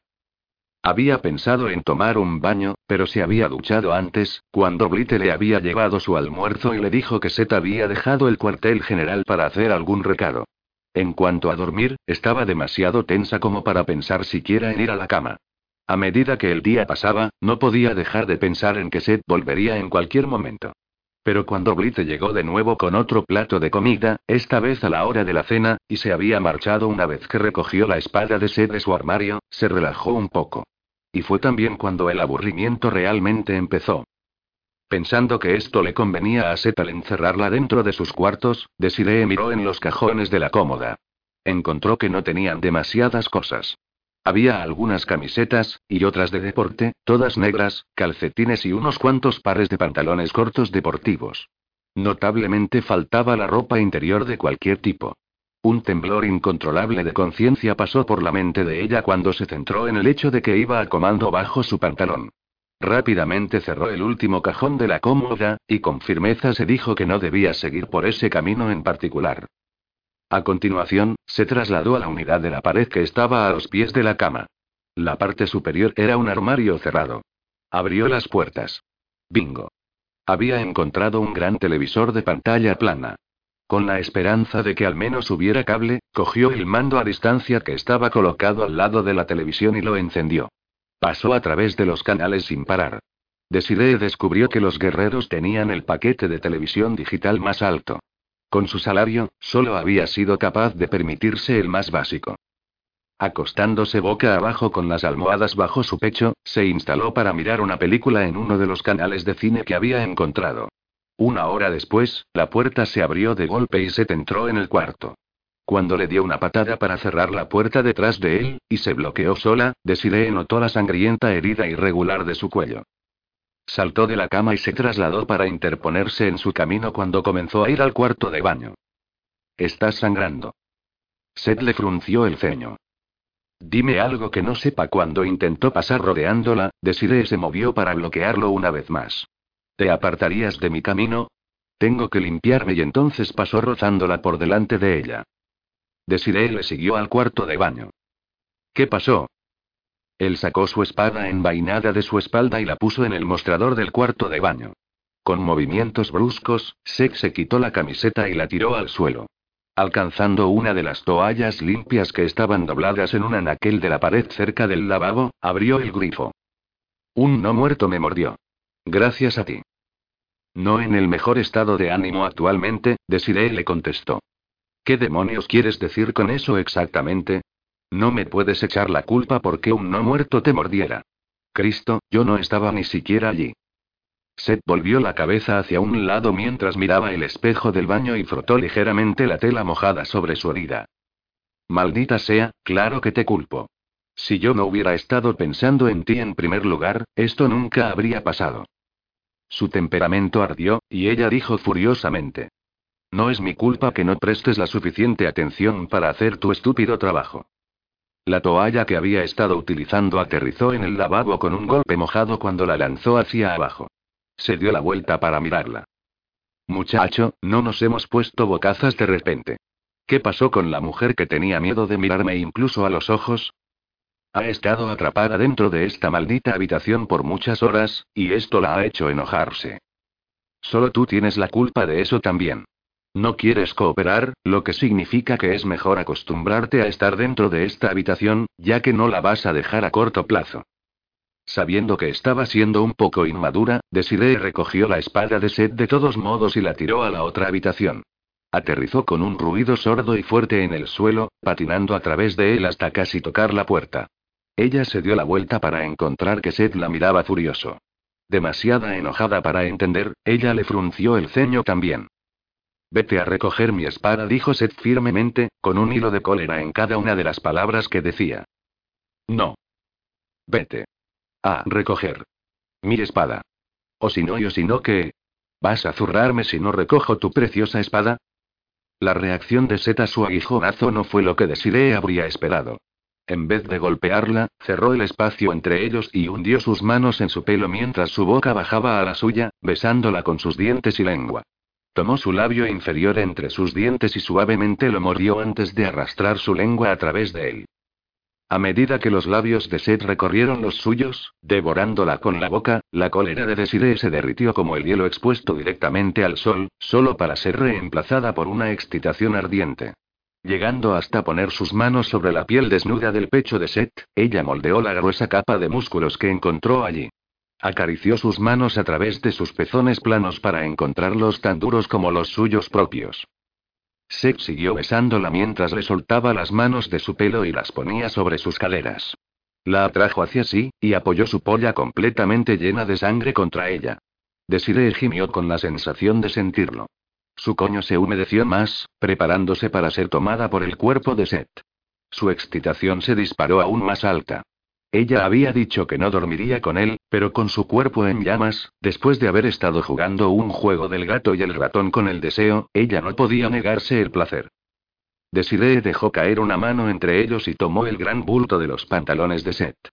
Había pensado en tomar un baño, pero se había duchado antes, cuando Blite le había llevado su almuerzo y le dijo que Seth había dejado el cuartel general para hacer algún recado. En cuanto a dormir, estaba demasiado tensa como para pensar siquiera en ir a la cama. A medida que el día pasaba, no podía dejar de pensar en que Seth volvería en cualquier momento. Pero cuando Blitz llegó de nuevo con otro plato de comida, esta vez a la hora de la cena, y se había marchado una vez que recogió la espada de Seth de su armario, se relajó un poco. Y fue también cuando el aburrimiento realmente empezó. Pensando que esto le convenía a Seth al encerrarla dentro de sus cuartos, Desiree miró en los cajones de la cómoda. Encontró que no tenían demasiadas cosas. Había algunas camisetas, y otras de deporte, todas negras, calcetines y unos cuantos pares de pantalones cortos deportivos. Notablemente faltaba la ropa interior de cualquier tipo. Un temblor incontrolable de conciencia pasó por la mente de ella cuando se centró en el hecho de que iba a comando bajo su pantalón. Rápidamente cerró el último cajón de la cómoda, y con firmeza se dijo que no debía seguir por ese camino en particular. A continuación, se trasladó a la unidad de la pared que estaba a los pies de la cama. La parte superior era un armario cerrado. Abrió las puertas. Bingo. Había encontrado un gran televisor de pantalla plana. Con la esperanza de que al menos hubiera cable, cogió el mando a distancia que estaba colocado al lado de la televisión y lo encendió. Pasó a través de los canales sin parar. Desiree descubrió que los guerreros tenían el paquete de televisión digital más alto. Con su salario, solo había sido capaz de permitirse el más básico. Acostándose boca abajo con las almohadas bajo su pecho, se instaló para mirar una película en uno de los canales de cine que había encontrado. Una hora después, la puerta se abrió de golpe y se entró en el cuarto. Cuando le dio una patada para cerrar la puerta detrás de él, y se bloqueó sola, Desiree notó la sangrienta herida irregular de su cuello. Saltó de la cama y se trasladó para interponerse en su camino cuando comenzó a ir al cuarto de baño. Estás sangrando. Seth le frunció el ceño. Dime algo que no sepa cuando intentó pasar rodeándola, Desiree se movió para bloquearlo una vez más. ¿Te apartarías de mi camino? Tengo que limpiarme y entonces pasó rozándola por delante de ella. Desiree le siguió al cuarto de baño. ¿Qué pasó? Él sacó su espada envainada de su espalda y la puso en el mostrador del cuarto de baño. Con movimientos bruscos, Sex se quitó la camiseta y la tiró al suelo. Alcanzando una de las toallas limpias que estaban dobladas en un anaquel de la pared cerca del lavabo, abrió el grifo. Un no muerto me mordió. Gracias a ti. No en el mejor estado de ánimo actualmente, Desiree le contestó. ¿Qué demonios quieres decir con eso exactamente? No me puedes echar la culpa porque un no muerto te mordiera. Cristo, yo no estaba ni siquiera allí. Seth volvió la cabeza hacia un lado mientras miraba el espejo del baño y frotó ligeramente la tela mojada sobre su herida. Maldita sea, claro que te culpo. Si yo no hubiera estado pensando en ti en primer lugar, esto nunca habría pasado. Su temperamento ardió, y ella dijo furiosamente. No es mi culpa que no prestes la suficiente atención para hacer tu estúpido trabajo. La toalla que había estado utilizando aterrizó en el lavabo con un golpe mojado cuando la lanzó hacia abajo. Se dio la vuelta para mirarla. Muchacho, no nos hemos puesto bocazas de repente. ¿Qué pasó con la mujer que tenía miedo de mirarme incluso a los ojos? Ha estado atrapada dentro de esta maldita habitación por muchas horas, y esto la ha hecho enojarse. Solo tú tienes la culpa de eso también. No quieres cooperar, lo que significa que es mejor acostumbrarte a estar dentro de esta habitación, ya que no la vas a dejar a corto plazo. Sabiendo que estaba siendo un poco inmadura, Desiree recogió la espada de Seth de todos modos y la tiró a la otra habitación. Aterrizó con un ruido sordo y fuerte en el suelo, patinando a través de él hasta casi tocar la puerta. Ella se dio la vuelta para encontrar que Seth la miraba furioso. Demasiada enojada para entender, ella le frunció el ceño también. Vete a recoger mi espada, dijo Seth firmemente, con un hilo de cólera en cada una de las palabras que decía. No. Vete. A recoger. Mi espada. O si no, y o si no, ¿qué? ¿Vas a zurrarme si no recojo tu preciosa espada? La reacción de Seth a su aguijonazo no fue lo que Desiree habría esperado. En vez de golpearla, cerró el espacio entre ellos y hundió sus manos en su pelo mientras su boca bajaba a la suya, besándola con sus dientes y lengua. Tomó su labio inferior entre sus dientes y suavemente lo mordió antes de arrastrar su lengua a través de él. A medida que los labios de Seth recorrieron los suyos, devorándola con la boca, la cólera de Desiree se derritió como el hielo expuesto directamente al sol, solo para ser reemplazada por una excitación ardiente. Llegando hasta poner sus manos sobre la piel desnuda del pecho de Seth, ella moldeó la gruesa capa de músculos que encontró allí. Acarició sus manos a través de sus pezones planos para encontrarlos tan duros como los suyos propios. Seth siguió besándola mientras le soltaba las manos de su pelo y las ponía sobre sus caderas. La atrajo hacia sí, y apoyó su polla completamente llena de sangre contra ella. Desiree gimió con la sensación de sentirlo. Su coño se humedeció más, preparándose para ser tomada por el cuerpo de Seth. Su excitación se disparó aún más alta. Ella había dicho que no dormiría con él, pero con su cuerpo en llamas, después de haber estado jugando un juego del gato y el ratón con el deseo, ella no podía negarse el placer. Desiree dejó caer una mano entre ellos y tomó el gran bulto de los pantalones de Seth.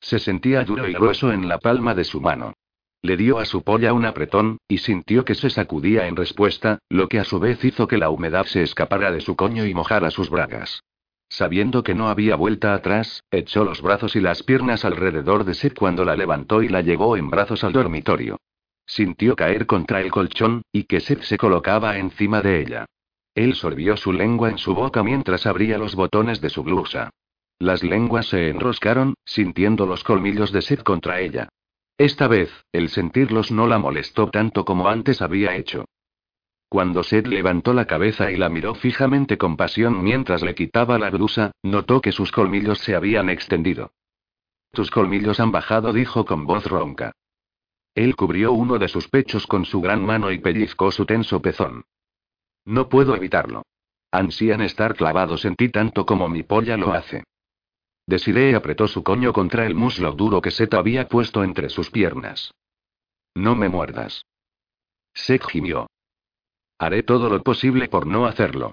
Se sentía duro y grueso en la palma de su mano. Le dio a su polla un apretón, y sintió que se sacudía en respuesta, lo que a su vez hizo que la humedad se escapara de su coño y mojara sus bragas. Sabiendo que no había vuelta atrás, echó los brazos y las piernas alrededor de Seth cuando la levantó y la llevó en brazos al dormitorio. Sintió caer contra el colchón, y que Seth se colocaba encima de ella. Él sorbió su lengua en su boca mientras abría los botones de su blusa. Las lenguas se enroscaron, sintiendo los colmillos de Seth contra ella. Esta vez, el sentirlos no la molestó tanto como antes había hecho. Cuando Seth levantó la cabeza y la miró fijamente con pasión mientras le quitaba la blusa, notó que sus colmillos se habían extendido. Tus colmillos han bajado, dijo con voz ronca. Él cubrió uno de sus pechos con su gran mano y pellizcó su tenso pezón. No puedo evitarlo. Ansían estar clavados en ti tanto como mi polla lo hace. Desiree apretó su coño contra el muslo duro que Seth había puesto entre sus piernas. No me muerdas. Seth gimió. Haré todo lo posible por no hacerlo.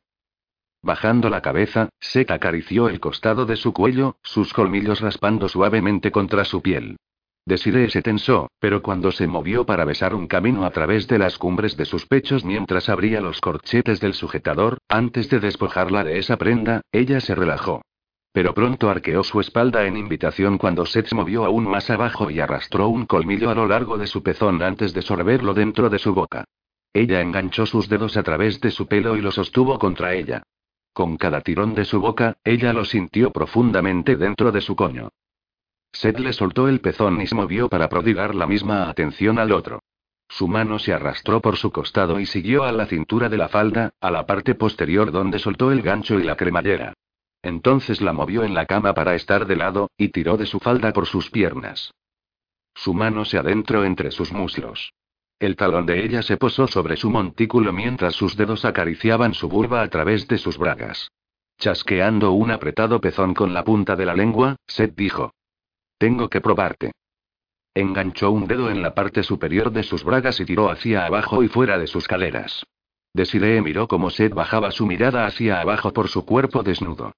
Bajando la cabeza, Seth acarició el costado de su cuello, sus colmillos raspando suavemente contra su piel. Desiree se tensó, pero cuando se movió para besar un camino a través de las cumbres de sus pechos mientras abría los corchetes del sujetador, antes de despojarla de esa prenda, ella se relajó. Pero pronto arqueó su espalda en invitación cuando Seth se movió aún más abajo y arrastró un colmillo a lo largo de su pezón antes de sorberlo dentro de su boca. Ella enganchó sus dedos a través de su pelo y lo sostuvo contra ella. Con cada tirón de su boca, ella lo sintió profundamente dentro de su coño. Seth le soltó el pezón y se movió para prodigar la misma atención al otro. Su mano se arrastró por su costado y siguió a la cintura de la falda, a la parte posterior donde soltó el gancho y la cremallera. Entonces la movió en la cama para estar de lado, y tiró de su falda por sus piernas. Su mano se adentró entre sus muslos. El talón de ella se posó sobre su montículo mientras sus dedos acariciaban su vulva a través de sus bragas. Chasqueando un apretado pezón con la punta de la lengua, Seth dijo. Tengo que probarte. Enganchó un dedo en la parte superior de sus bragas y tiró hacia abajo y fuera de sus caderas. Desiree miró cómo Seth bajaba su mirada hacia abajo por su cuerpo desnudo.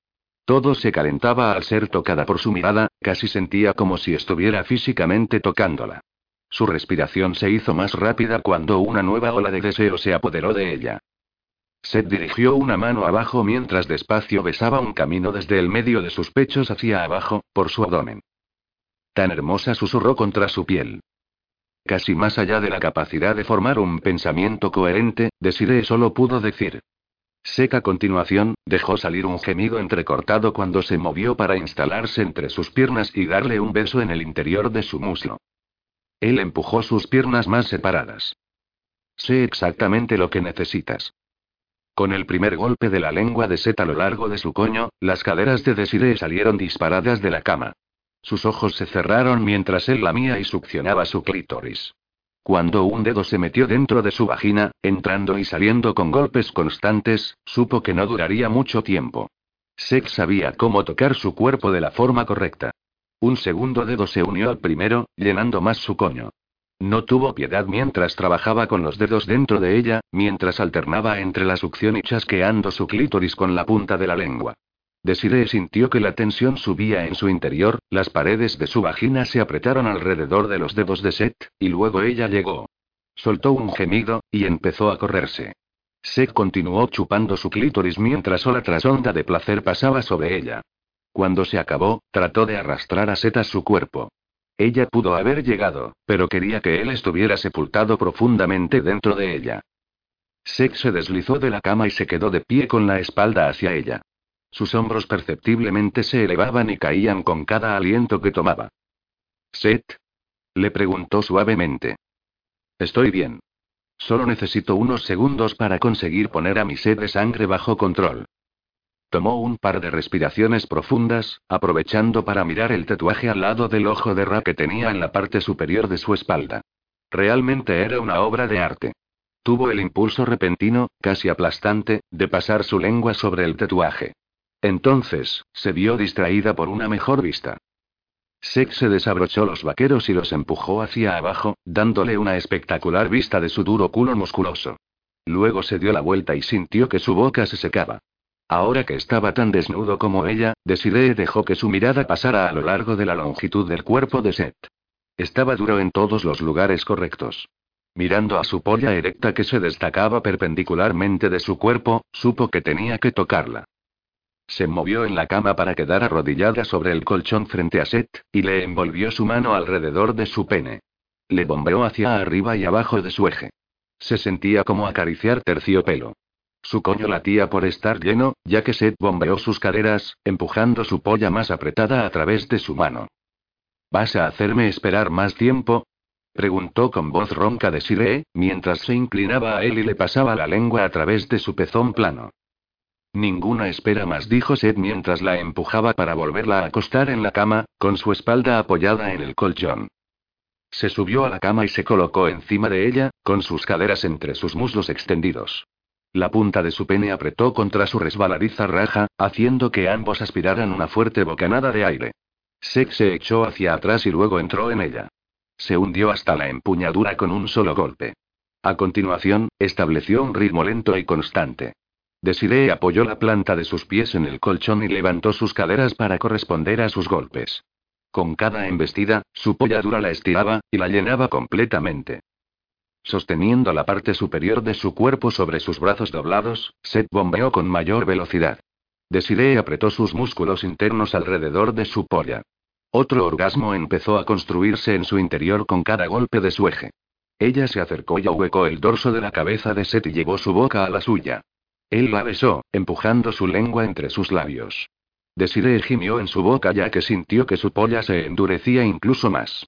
Todo se calentaba al ser tocada por su mirada, casi sentía como si estuviera físicamente tocándola. Su respiración se hizo más rápida cuando una nueva ola de deseo se apoderó de ella. Seth dirigió una mano abajo mientras despacio besaba un camino desde el medio de sus pechos hacia abajo, por su abdomen. Tan hermosa susurró contra su piel. casi más allá de la capacidad de formar un pensamiento coherente, Desiree solo pudo decir. Seca continuación, dejó salir un gemido entrecortado cuando se movió para instalarse entre sus piernas y darle un beso en el interior de su muslo. Él empujó sus piernas más separadas. Sé exactamente lo que necesitas. Con el primer golpe de la lengua de Seth a lo largo de su coño, las caderas de Desiree salieron disparadas de la cama. Sus ojos se cerraron mientras él lamía y succionaba su clítoris. Cuando un dedo se metió dentro de su vagina, entrando y saliendo con golpes constantes, supo que no duraría mucho tiempo. Sex sabía cómo tocar su cuerpo de la forma correcta. Un segundo dedo se unió al primero, llenando más su coño. No tuvo piedad mientras trabajaba con los dedos dentro de ella, mientras alternaba entre la succión y chasqueando su clítoris con la punta de la lengua. Desiree sintió que la tensión subía en su interior, las paredes de su vagina se apretaron alrededor de los dedos de Seth, y luego ella llegó. Soltó un gemido, y empezó a correrse. Seth continuó chupando su clítoris mientras ola tras onda de placer pasaba sobre ella. Cuando se acabó, trató de arrastrar a Seth a su cuerpo. Ella pudo haber llegado, pero quería que él estuviera sepultado profundamente dentro de ella. Seth se deslizó de la cama y se quedó de pie con la espalda hacia ella. Sus hombros perceptiblemente se elevaban y caían con cada aliento que tomaba. ¿Seth? Le preguntó suavemente. Estoy bien. Solo necesito unos segundos para conseguir poner a mi sed de sangre bajo control. Tomó un par de respiraciones profundas, aprovechando para mirar el tatuaje al lado del ojo de Ra que tenía en la parte superior de su espalda. Realmente era una obra de arte. Tuvo el impulso repentino, casi aplastante, de pasar su lengua sobre el tatuaje. Entonces, se vio distraída por una mejor vista. Sex se desabrochó los vaqueros y los empujó hacia abajo, dándole una espectacular vista de su duro culo musculoso. Luego se dio la vuelta y sintió que su boca se secaba. Ahora que estaba tan desnudo como ella, Desiree dejó que su mirada pasara a lo largo de la longitud del cuerpo de Seth. Estaba duro en todos los lugares correctos. Mirando a su polla erecta que se destacaba perpendicularmente de su cuerpo, supo que tenía que tocarla. Se movió en la cama para quedar arrodillada sobre el colchón frente a Seth, y le envolvió su mano alrededor de su pene. Le bombeó hacia arriba y abajo de su eje. Se sentía como acariciar terciopelo. Su coño latía por estar lleno, ya que Seth bombeó sus caderas, empujando su polla más apretada a través de su mano. ¿Vas a hacerme esperar más tiempo? preguntó con voz ronca de Siree, mientras se inclinaba a él y le pasaba la lengua a través de su pezón plano. Ninguna espera más, dijo Seth mientras la empujaba para volverla a acostar en la cama, con su espalda apoyada en el colchón. Se subió a la cama y se colocó encima de ella, con sus caderas entre sus muslos extendidos. La punta de su pene apretó contra su resbaladiza raja, haciendo que ambos aspiraran una fuerte bocanada de aire. Seth se echó hacia atrás y luego entró en ella. Se hundió hasta la empuñadura con un solo golpe. A continuación, estableció un ritmo lento y constante. Desiree apoyó la planta de sus pies en el colchón y levantó sus caderas para corresponder a sus golpes. Con cada embestida, su polla dura la estiraba, y la llenaba completamente. Sosteniendo la parte superior de su cuerpo sobre sus brazos doblados, Seth bombeó con mayor velocidad. Desiree apretó sus músculos internos alrededor de su polla. Otro orgasmo empezó a construirse en su interior con cada golpe de su eje. Ella se acercó y ahuecó el dorso de la cabeza de Seth y llevó su boca a la suya. Él la besó, empujando su lengua entre sus labios. Desiree gimió en su boca ya que sintió que su polla se endurecía incluso más.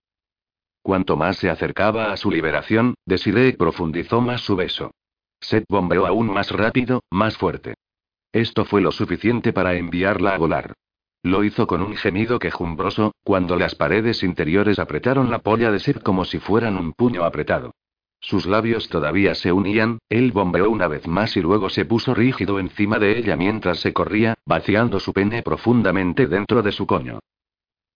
Cuanto más se acercaba a su liberación, Desiree profundizó más su beso. Seth bombeó aún más rápido, más fuerte. Esto fue lo suficiente para enviarla a volar. Lo hizo con un gemido quejumbroso, cuando las paredes interiores apretaron la polla de Seth como si fueran un puño apretado. Sus labios todavía se unían, él bombeó una vez más y luego se puso rígido encima de ella mientras se corría, vaciando su pene profundamente dentro de su coño.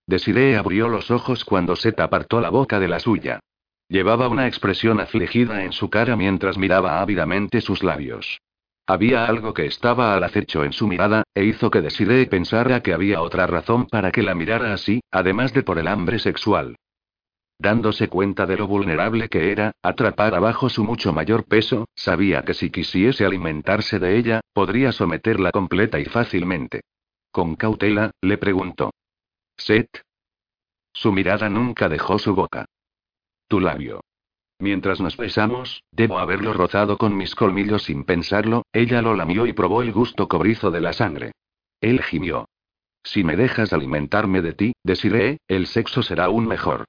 Desiree abrió los ojos cuando Seth apartó la boca de la suya. Llevaba una expresión afligida en su cara mientras miraba ávidamente sus labios. Había algo que estaba al acecho en su mirada, e hizo que Desiree pensara que había otra razón para que la mirara así, además de por el hambre sexual. Dándose cuenta de lo vulnerable que era, atrapada bajo su mucho mayor peso, sabía que si quisiese alimentarse de ella, podría someterla completa y fácilmente. Con cautela, le preguntó. ¿Seth? Su mirada nunca dejó su boca. Tu labio. Mientras nos besamos, debo haberlo rozado con mis colmillos sin pensarlo, ella lo lamió y probó el gusto cobrizo de la sangre. Él gimió. Si me dejas alimentarme de ti, Desiree, el sexo será aún mejor.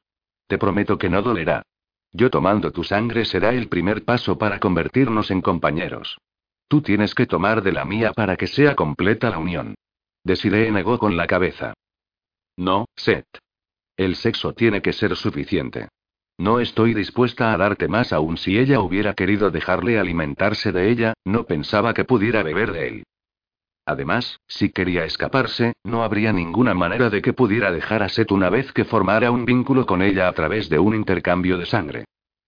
Te prometo que no dolerá. Yo tomando tu sangre será el primer paso para convertirnos en compañeros. Tú tienes que tomar de la mía para que sea completa la unión. Desiree negó con la cabeza. No, Seth. El sexo tiene que ser suficiente. No estoy dispuesta a darte más aun si ella hubiera querido dejarle alimentarse de ella, no pensaba que pudiera beber de él. Además, si quería escaparse, no habría ninguna manera de que pudiera dejar a Seth una vez que formara un vínculo con ella a través de un intercambio de sangre.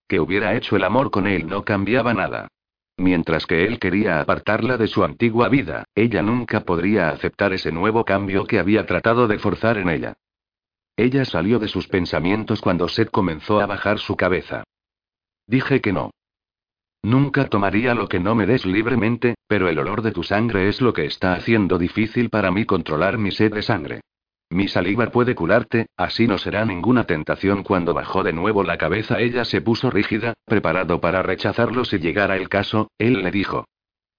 Que hubiera hecho el amor con él no cambiaba nada. Mientras que él quería apartarla de su antigua vida, ella nunca podría aceptar ese nuevo cambio que había tratado de forzar en ella. Ella salió de sus pensamientos cuando Seth comenzó a bajar su cabeza. Dije que no. Nunca tomaría lo que no me des libremente, pero el olor de tu sangre es lo que está haciendo difícil para mí controlar mi sed de sangre. Mi saliva puede curarte, así no será ninguna tentación. Cuando bajó de nuevo la cabeza, ella se puso rígida, preparado para rechazarlo si llegara el caso. Él le dijo: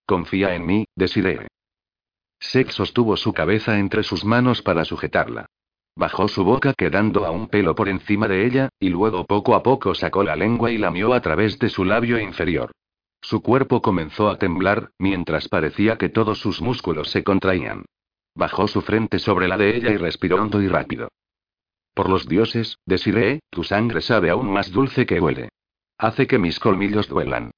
Confía en mí, Desiree. Seth sostuvo su cabeza entre sus manos para sujetarla. Bajó su boca quedando a un pelo por encima de ella, y luego poco a poco sacó la lengua y lamió a través de su labio inferior. Su cuerpo comenzó a temblar, mientras parecía que todos sus músculos se contraían. Bajó su frente sobre la de ella y respiró hondo y rápido. Por los dioses, Desiree, tu sangre sabe aún más dulce que huele. Hace que mis colmillos duelan.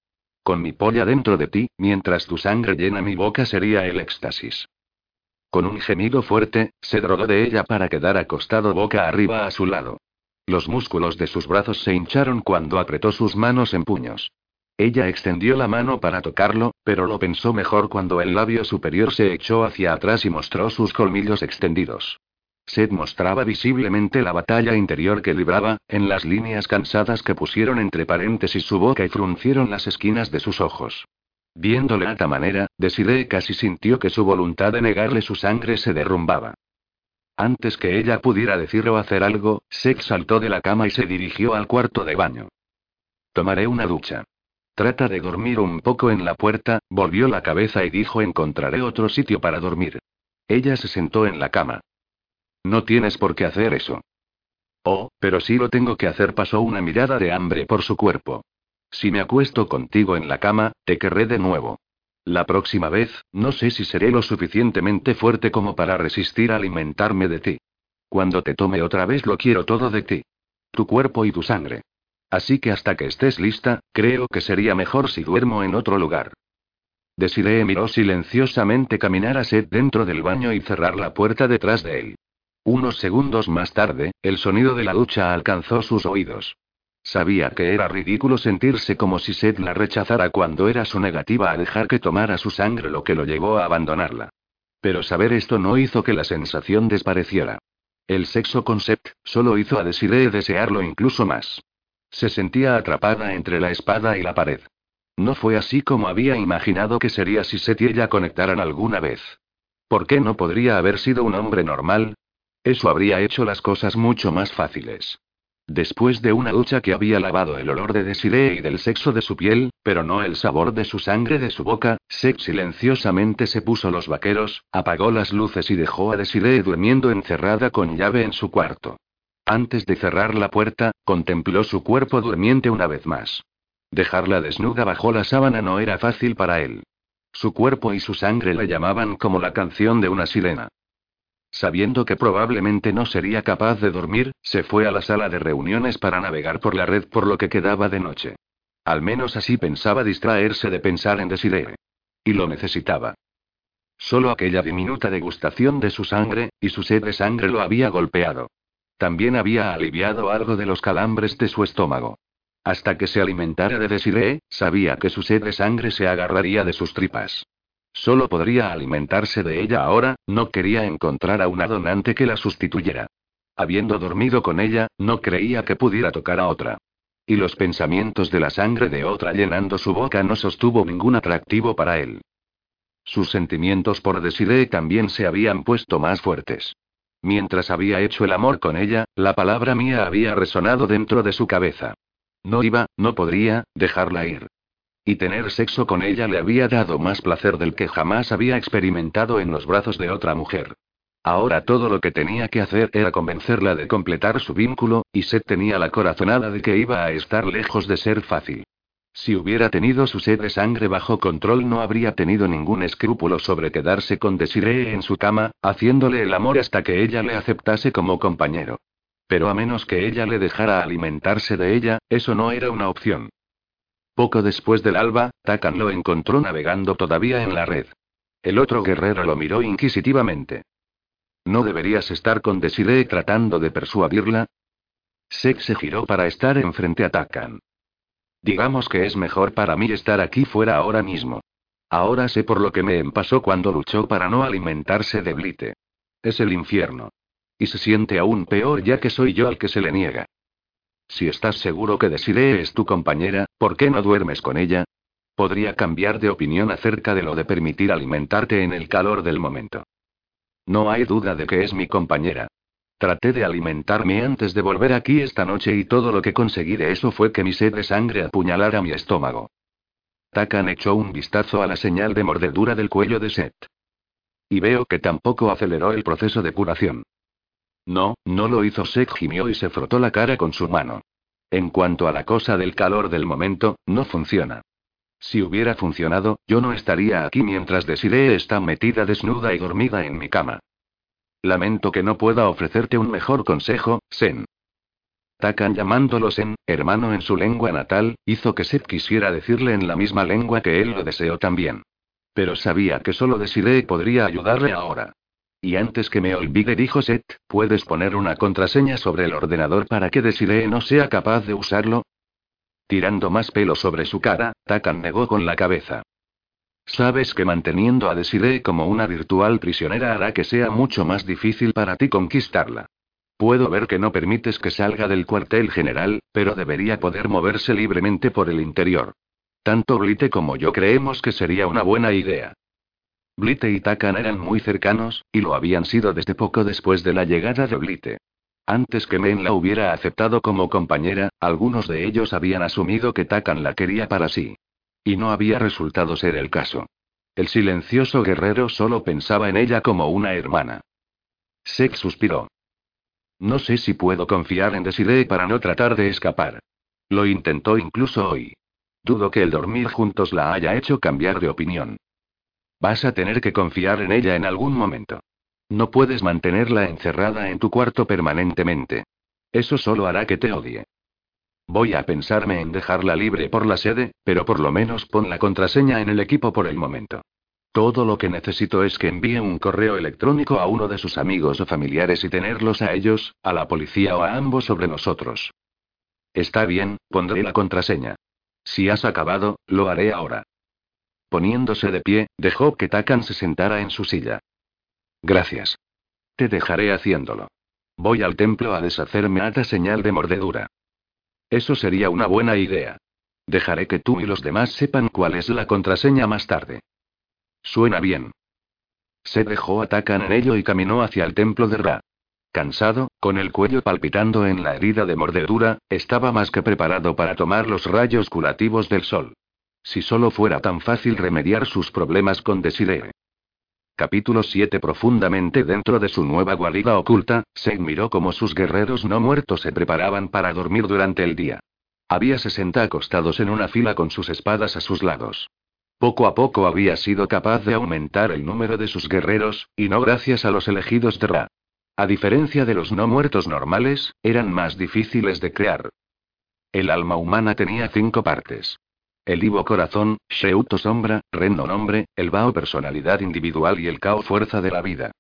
Con mi polla dentro de ti, mientras tu sangre llena mi boca sería el éxtasis. Con un gemido fuerte, se drogó de ella para quedar acostado boca arriba a su lado. Los músculos de sus brazos se hincharon cuando apretó sus manos en puños. Ella extendió la mano para tocarlo, pero lo pensó mejor cuando el labio superior se echó hacia atrás y mostró sus colmillos extendidos. Seth mostraba visiblemente la batalla interior que libraba, en las líneas cansadas que pusieron entre paréntesis su boca y fruncieron las esquinas de sus ojos. Viéndole a esta manera, Desiree casi sintió que su voluntad de negarle su sangre se derrumbaba. Antes que ella pudiera decir o hacer algo, Seth saltó de la cama y se dirigió al cuarto de baño. Tomaré una ducha. Trata de dormir un poco en la puerta, volvió la cabeza y dijo encontraré otro sitio para dormir. Ella se sentó en la cama. No tienes por qué hacer eso. Oh, pero sí lo tengo que hacer, pasó una mirada de hambre por su cuerpo. Si me acuesto contigo en la cama, te querré de nuevo. La próxima vez, no sé si seré lo suficientemente fuerte como para resistir a alimentarme de ti. Cuando te tome otra vez lo quiero todo de ti. Tu cuerpo y tu sangre. Así que hasta que estés lista, creo que sería mejor si duermo en otro lugar. Desiree miró silenciosamente caminar a Seth dentro del baño y cerrar la puerta detrás de él. Unos segundos más tarde, el sonido de la ducha alcanzó sus oídos. Sabía que era ridículo sentirse como si Seth la rechazara cuando era su negativa a dejar que tomara su sangre lo que lo llevó a abandonarla. Pero saber esto no hizo que la sensación despareciera. El sexo con Seth solo hizo a Desiree desearlo incluso más. Se sentía atrapada entre la espada y la pared. No fue así como había imaginado que sería si Seth y ella conectaran alguna vez. ¿Por qué no podría haber sido un hombre normal? Eso habría hecho las cosas mucho más fáciles. Después de una ducha que había lavado el olor de Desiree y del sexo de su piel, pero no el sabor de su sangre de su boca, Seth silenciosamente se puso los vaqueros, apagó las luces y dejó a Desiree durmiendo encerrada con llave en su cuarto. Antes de cerrar la puerta, contempló su cuerpo durmiente una vez más. Dejarla desnuda bajo la sábana no era fácil para él. Su cuerpo y su sangre le llamaban como la canción de una sirena. Sabiendo que probablemente no sería capaz de dormir, se fue a la sala de reuniones para navegar por la red por lo que quedaba de noche. Al menos así pensaba distraerse de pensar en Desiree. Y lo necesitaba. Solo aquella diminuta degustación de su sangre, y su sed de sangre lo había golpeado. También había aliviado algo de los calambres de su estómago. Hasta que se alimentara de Desiree, sabía que su sed de sangre se agarraría de sus tripas. Solo podría alimentarse de ella ahora, no quería encontrar a una donante que la sustituyera. Habiendo dormido con ella, no creía que pudiera tocar a otra. Y los pensamientos de la sangre de otra llenando su boca no sostuvo ningún atractivo para él. Sus sentimientos por Desiree también se habían puesto más fuertes. Mientras había hecho el amor con ella, la palabra mía había resonado dentro de su cabeza. No iba, no podría, dejarla ir. Y tener sexo con ella le había dado más placer del que jamás había experimentado en los brazos de otra mujer. Ahora todo lo que tenía que hacer era convencerla de completar su vínculo, y Seth tenía la corazonada de que iba a estar lejos de ser fácil. Si hubiera tenido su sed de sangre bajo control no habría tenido ningún escrúpulo sobre quedarse con Desiree en su cama, haciéndole el amor hasta que ella le aceptase como compañero. Pero a menos que ella le dejara alimentarse de ella, eso no era una opción. Poco después del alba, Takan lo encontró navegando todavía en la red. El otro guerrero lo miró inquisitivamente. ¿No deberías estar con Desiree tratando de persuadirla? Sex se giró para estar enfrente a Takan. Digamos que es mejor para mí estar aquí fuera ahora mismo. Ahora sé por lo que me pasó cuando luchó para no alimentarse de Blite. Es el infierno. Y se siente aún peor ya que soy yo al que se le niega. Si estás seguro que Desiree es tu compañera, ¿por qué no duermes con ella? Podría cambiar de opinión acerca de lo de permitir alimentarte en el calor del momento. No hay duda de que es mi compañera. Traté de alimentarme antes de volver aquí esta noche y todo lo que conseguí de eso fue que mi sed de sangre apuñalara mi estómago. Takan echó un vistazo a la señal de mordedura del cuello de Seth. Y veo que tampoco aceleró el proceso de curación. No, no lo hizo Seth gimió y se frotó la cara con su mano. En cuanto a la cosa del calor del momento, no funciona. Si hubiera funcionado, yo no estaría aquí mientras Desiree está metida desnuda y dormida en mi cama. Lamento que no pueda ofrecerte un mejor consejo, Sen. Takan llamándolo Sen, hermano en su lengua natal, hizo que Seth quisiera decirle en la misma lengua que él lo deseó también. Pero sabía que solo Desiree podría ayudarle ahora. Y antes que me olvide, dijo Seth, ¿puedes poner una contraseña sobre el ordenador para que Desiree no sea capaz de usarlo? Tirando más pelo sobre su cara, Takan negó con la cabeza. Sabes que manteniendo a Desiree como una virtual prisionera hará que sea mucho más difícil para ti conquistarla. Puedo ver que no permites que salga del cuartel general, pero debería poder moverse libremente por el interior. Tanto Blite como yo creemos que sería una buena idea. Blite y Takan eran muy cercanos, y lo habían sido desde poco después de la llegada de Blite. Antes que Men la hubiera aceptado como compañera, algunos de ellos habían asumido que Takan la quería para sí. Y no había resultado ser el caso. El silencioso guerrero solo pensaba en ella como una hermana. Sex suspiró. No sé si puedo confiar en Desiree para no tratar de escapar. Lo intentó incluso hoy. Dudo que el dormir juntos la haya hecho cambiar de opinión. Vas a tener que confiar en ella en algún momento. No puedes mantenerla encerrada en tu cuarto permanentemente. Eso solo hará que te odie. Voy a pensarme en dejarla libre por la sede, pero por lo menos pon la contraseña en el equipo por el momento. Todo lo que necesito es que envíe un correo electrónico a uno de sus amigos o familiares y tenerlos a ellos, a la policía o a ambos sobre nosotros. Está bien, pondré la contraseña. Si has acabado, lo haré ahora. Poniéndose de pie, dejó que Takan se sentara en su silla. Gracias. Te dejaré haciéndolo. Voy al templo a deshacerme ata señal de mordedura. Eso sería una buena idea. Dejaré que tú y los demás sepan cuál es la contraseña más tarde. Suena bien. Se dejó atacan en ello y caminó hacia el templo de Ra. Cansado, con el cuello palpitando en la herida de mordedura, estaba más que preparado para tomar los rayos curativos del sol. Si solo fuera tan fácil remediar sus problemas con Desiree. Capítulo 7 Profundamente dentro de su nueva guarida oculta, se miró como sus guerreros no muertos se preparaban para dormir durante el día. Había 60 acostados en una fila con sus espadas a sus lados. Poco a poco había sido capaz de aumentar el número de sus guerreros, y no gracias a los elegidos de Ra. A diferencia de los no muertos normales, eran más difíciles de crear. El alma humana tenía cinco partes. El Ivo corazón, Sheuto sombra, Renno nombre, el Bao personalidad individual y el Kao fuerza de la vida.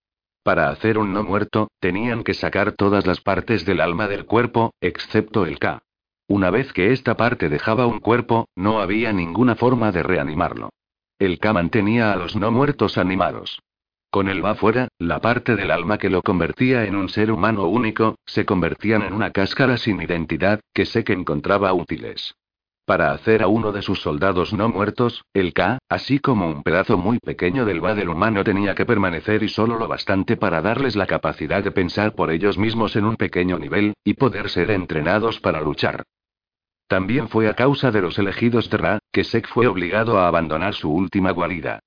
Para hacer un no muerto, tenían que sacar todas las partes del alma del cuerpo, excepto el Ka. Una vez que esta parte dejaba un cuerpo, no había ninguna forma de reanimarlo. El Ka mantenía a los no muertos animados. Con el Ba fuera, la parte del alma que lo convertía en un ser humano único, se convertían en una cáscara sin identidad, que sé que encontraba útiles. Para hacer a uno de sus soldados no muertos, el K, así como un pedazo muy pequeño del va del humano tenía que permanecer y solo lo bastante para darles la capacidad de pensar por ellos mismos en un pequeño nivel, y poder ser entrenados para luchar. También fue a causa de los elegidos de Ra, que Sek fue obligado a abandonar su última guarida.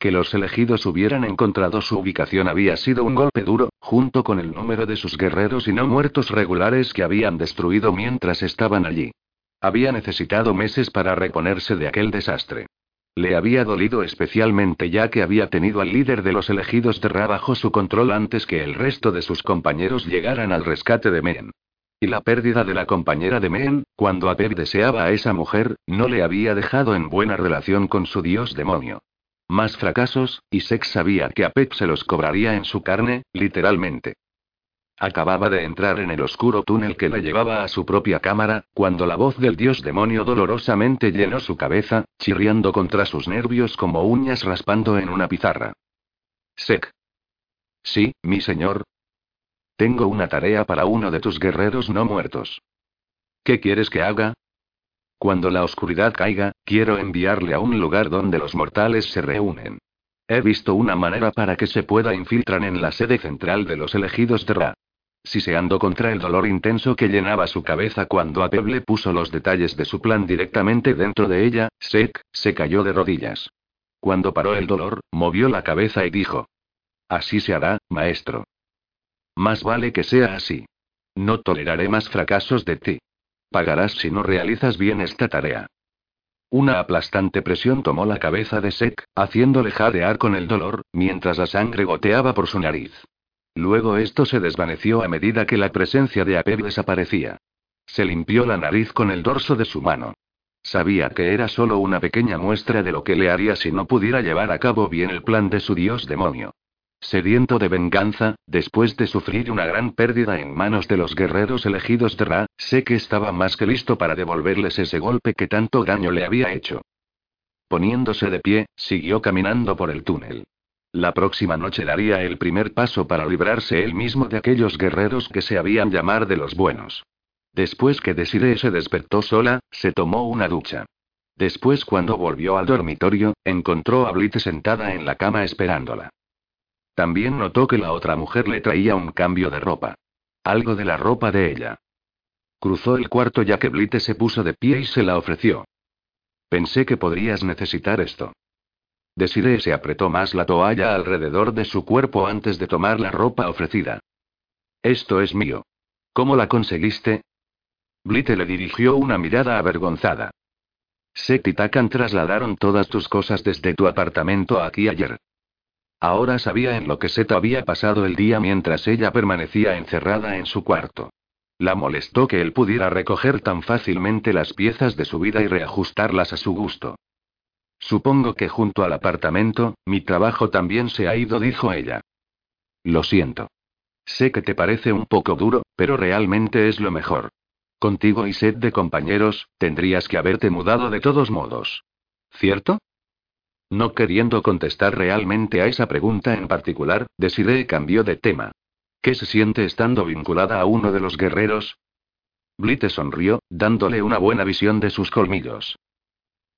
Que los elegidos hubieran encontrado su ubicación había sido un golpe duro, junto con el número de sus guerreros y no muertos regulares que habían destruido mientras estaban allí. Había necesitado meses para reponerse de aquel desastre. Le había dolido especialmente ya que había tenido al líder de los elegidos de Ra bajo su control antes que el resto de sus compañeros llegaran al rescate de Men. Y la pérdida de la compañera de Men, cuando Apep deseaba a esa mujer, no le había dejado en buena relación con su dios demonio. Más fracasos, y Sex sabía que Apep se los cobraría en su carne, literalmente. Acababa de entrar en el oscuro túnel que le llevaba a su propia cámara, cuando la voz del dios demonio dolorosamente llenó su cabeza, chirriando contra sus nervios como uñas raspando en una pizarra. Sek. Sí, mi señor. Tengo una tarea para uno de tus guerreros no muertos. ¿Qué quieres que haga? Cuando la oscuridad caiga, quiero enviarle a un lugar donde los mortales se reúnen. He visto una manera para que se pueda infiltrar en la sede central de los elegidos de Ra. Siseando contra el dolor intenso que llenaba su cabeza cuando Apeble puso los detalles de su plan directamente dentro de ella, Sek, se cayó de rodillas. Cuando paró el dolor, movió la cabeza y dijo. Así se hará, maestro. Más vale que sea así. No toleraré más fracasos de ti. Pagarás si no realizas bien esta tarea. Una aplastante presión tomó la cabeza de Sek, haciéndole jadear con el dolor, mientras la sangre goteaba por su nariz. Luego esto se desvaneció a medida que la presencia de Apep desaparecía. Se limpió la nariz con el dorso de su mano. Sabía que era solo una pequeña muestra de lo que le haría si no pudiera llevar a cabo bien el plan de su dios demonio. Sediento de venganza, después de sufrir una gran pérdida en manos de los guerreros elegidos de Ra, sé que estaba más que listo para devolverles ese golpe que tanto daño le había hecho. Poniéndose de pie, siguió caminando por el túnel. La próxima noche daría el primer paso para librarse él mismo de aquellos guerreros que se habían llamar de los buenos. Después que Desiree se despertó sola, se tomó una ducha. Después, cuando volvió al dormitorio, encontró a Blitz sentada en la cama esperándola. También notó que la otra mujer le traía un cambio de ropa. Algo de la ropa de ella. Cruzó el cuarto ya que Blitz se puso de pie y se la ofreció. Pensé que podrías necesitar esto. Desiree se apretó más la toalla alrededor de su cuerpo antes de tomar la ropa ofrecida. Esto es mío. ¿Cómo la conseguiste? Blite le dirigió una mirada avergonzada. Sek y Takan trasladaron todas tus cosas desde tu apartamento aquí ayer. Ahora sabía en lo que Seth había pasado el día mientras ella permanecía encerrada en su cuarto. La molestó que él pudiera recoger tan fácilmente las piezas de su vida y reajustarlas a su gusto. Supongo que junto al apartamento, mi trabajo también se ha ido, dijo ella. Lo siento. Sé que te parece un poco duro, pero realmente es lo mejor. Contigo y Seth de compañeros, tendrías que haberte mudado de todos modos. ¿Cierto? No queriendo contestar realmente a esa pregunta en particular, Desiree cambió de tema. ¿Qué se siente estando vinculada a uno de los guerreros? Blite sonrió, dándole una buena visión de sus colmillos.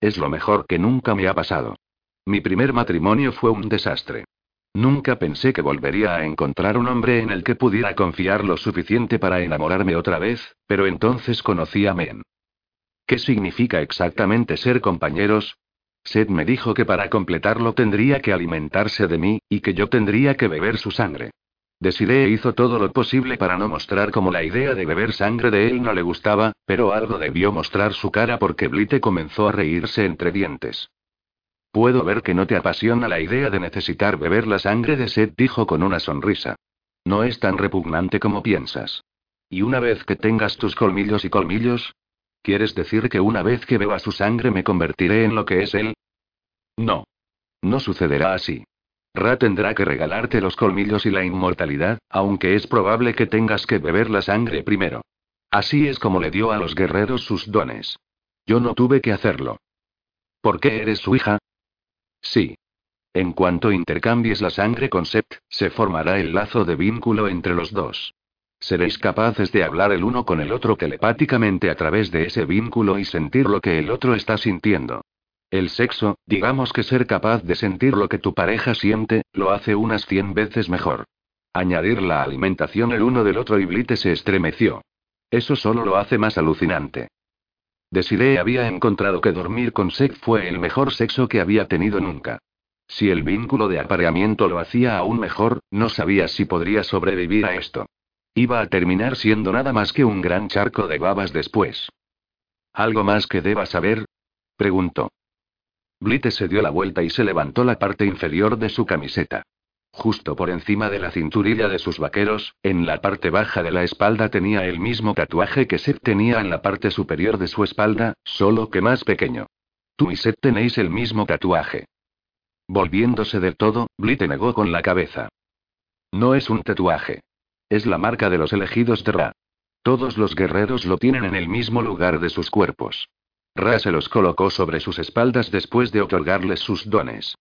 Es lo mejor que nunca me ha pasado. Mi primer matrimonio fue un desastre. Nunca pensé que volvería a encontrar un hombre en el que pudiera confiar lo suficiente para enamorarme otra vez, pero entonces conocí a Men. ¿Qué significa exactamente ser compañeros? Seth me dijo que para completarlo tendría que alimentarse de mí, y que yo tendría que beber su sangre. Desiree hizo todo lo posible para no mostrar cómo la idea de beber sangre de él no le gustaba, pero algo debió mostrar su cara porque Blite comenzó a reírse entre dientes. Puedo ver que no te apasiona la idea de necesitar beber la sangre de Seth, dijo con una sonrisa. No es tan repugnante como piensas. ¿Y una vez que tengas tus colmillos y colmillos? ¿Quieres decir que una vez que beba su sangre me convertiré en lo que es él? No. No sucederá así. Ra tendrá que regalarte los colmillos y la inmortalidad, aunque es probable que tengas que beber la sangre primero. Así es como le dio a los guerreros sus dones. Yo no tuve que hacerlo. ¿Por qué eres su hija? Sí. En cuanto intercambies la sangre con Sept, se formará el lazo de vínculo entre los dos. Seréis capaces de hablar el uno con el otro telepáticamente a través de ese vínculo y sentir lo que el otro está sintiendo. El sexo, digamos que ser capaz de sentir lo que tu pareja siente, lo hace unas cien veces mejor. Añadir la alimentación el uno del otro y Blite se estremeció. Eso solo lo hace más alucinante. Desiree había encontrado que dormir con Seth fue el mejor sexo que había tenido nunca. Si el vínculo de apareamiento lo hacía aún mejor, no sabía si podría sobrevivir a esto. Iba a terminar siendo nada más que un gran charco de babas después. ¿Algo más que deba saber? preguntó. Blite se dio la vuelta y se levantó la parte inferior de su camiseta. Justo por encima de la cinturilla de sus vaqueros, en la parte baja de la espalda tenía el mismo tatuaje que Seth tenía en la parte superior de su espalda, solo que más pequeño. Tú y Seth tenéis el mismo tatuaje. Volviéndose del todo, Blite negó con la cabeza. No es un tatuaje. Es la marca de los elegidos de Ra. Todos los guerreros lo tienen en el mismo lugar de sus cuerpos. Ra se los colocó sobre sus espaldas después de otorgarles sus dones.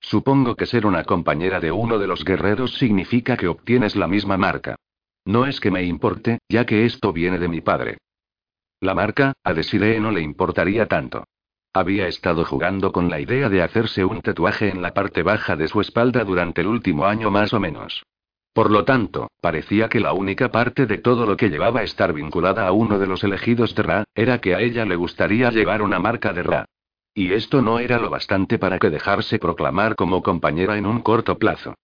Supongo que ser una compañera de uno de los guerreros significa que obtienes la misma marca. No es que me importe, ya que esto viene de mi padre. La marca, a Desiree no le importaría tanto. Había estado jugando con la idea de hacerse un tatuaje en la parte baja de su espalda durante el último año más o menos. Por lo tanto, parecía que la única parte de todo lo que llevaba estar vinculada a uno de los elegidos de Ra, era que a ella le gustaría llevar una marca de Ra. Y esto no era lo bastante para que dejarse proclamar como compañera en un corto plazo.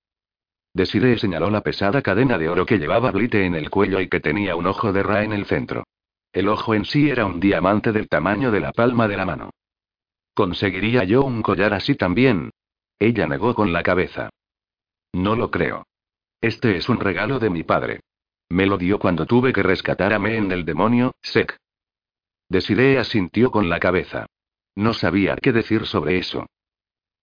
Desiree señaló la pesada cadena de oro que llevaba Blite en el cuello y que tenía un ojo de Ra en el centro. El ojo en sí era un diamante del tamaño de la palma de la mano. ¿Conseguiría yo un collar así también? Ella negó con la cabeza. No lo creo. Este es un regalo de mi padre. Me lo dio cuando tuve que rescatar a en del demonio, Sek. Desiree asintió con la cabeza. No sabía qué decir sobre eso.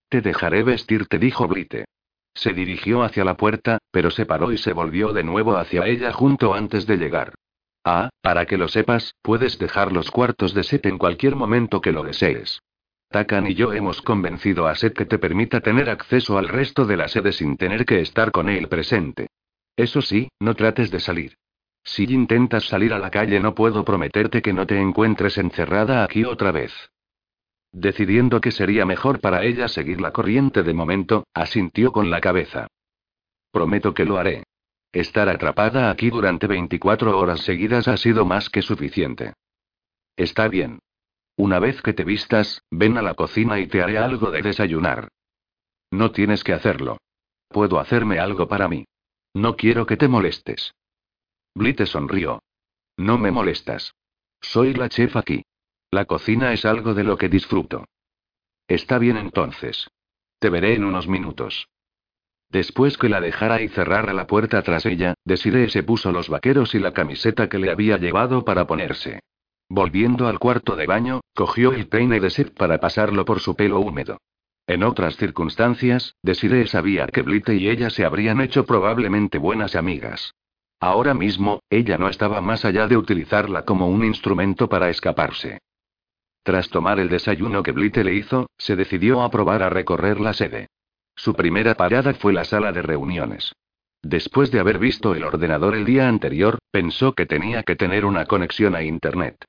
Te dejaré vestirte, dijo Blite. Se dirigió hacia la puerta, pero se paró y se volvió de nuevo hacia ella junto antes de llegar. Ah, para que lo sepas, puedes dejar los cuartos de Set en cualquier momento que lo desees. Takan y yo hemos convencido a Set que te permita tener acceso al resto de la sede sin tener que estar con él presente. Eso sí, no trates de salir. Si intentas salir a la calle no puedo prometerte que no te encuentres encerrada aquí otra vez. Decidiendo que sería mejor para ella seguir la corriente de momento, asintió con la cabeza. Prometo que lo haré. Estar atrapada aquí durante 24 horas seguidas ha sido más que suficiente. Está bien. Una vez que te vistas, ven a la cocina y te haré algo de desayunar. No tienes que hacerlo. Puedo hacerme algo para mí. No quiero que te molestes. Blite sonrió. No me molestas. Soy la chef aquí. La cocina es algo de lo que disfruto. Está bien entonces. Te veré en unos minutos. Después que la dejara y cerrara la puerta tras ella, Desiree se puso los vaqueros y la camiseta que le había llevado para ponerse. Volviendo al cuarto de baño, cogió el peine de Seth para pasarlo por su pelo húmedo. En otras circunstancias, Desiree sabía que Blite y ella se habrían hecho probablemente buenas amigas. Ahora mismo, ella no estaba más allá de utilizarla como un instrumento para escaparse. Tras tomar el desayuno que Blite le hizo, se decidió a probar a recorrer la sede. Su primera parada fue la sala de reuniones. Después de haber visto el ordenador el día anterior, pensó que tenía que tener una conexión a Internet.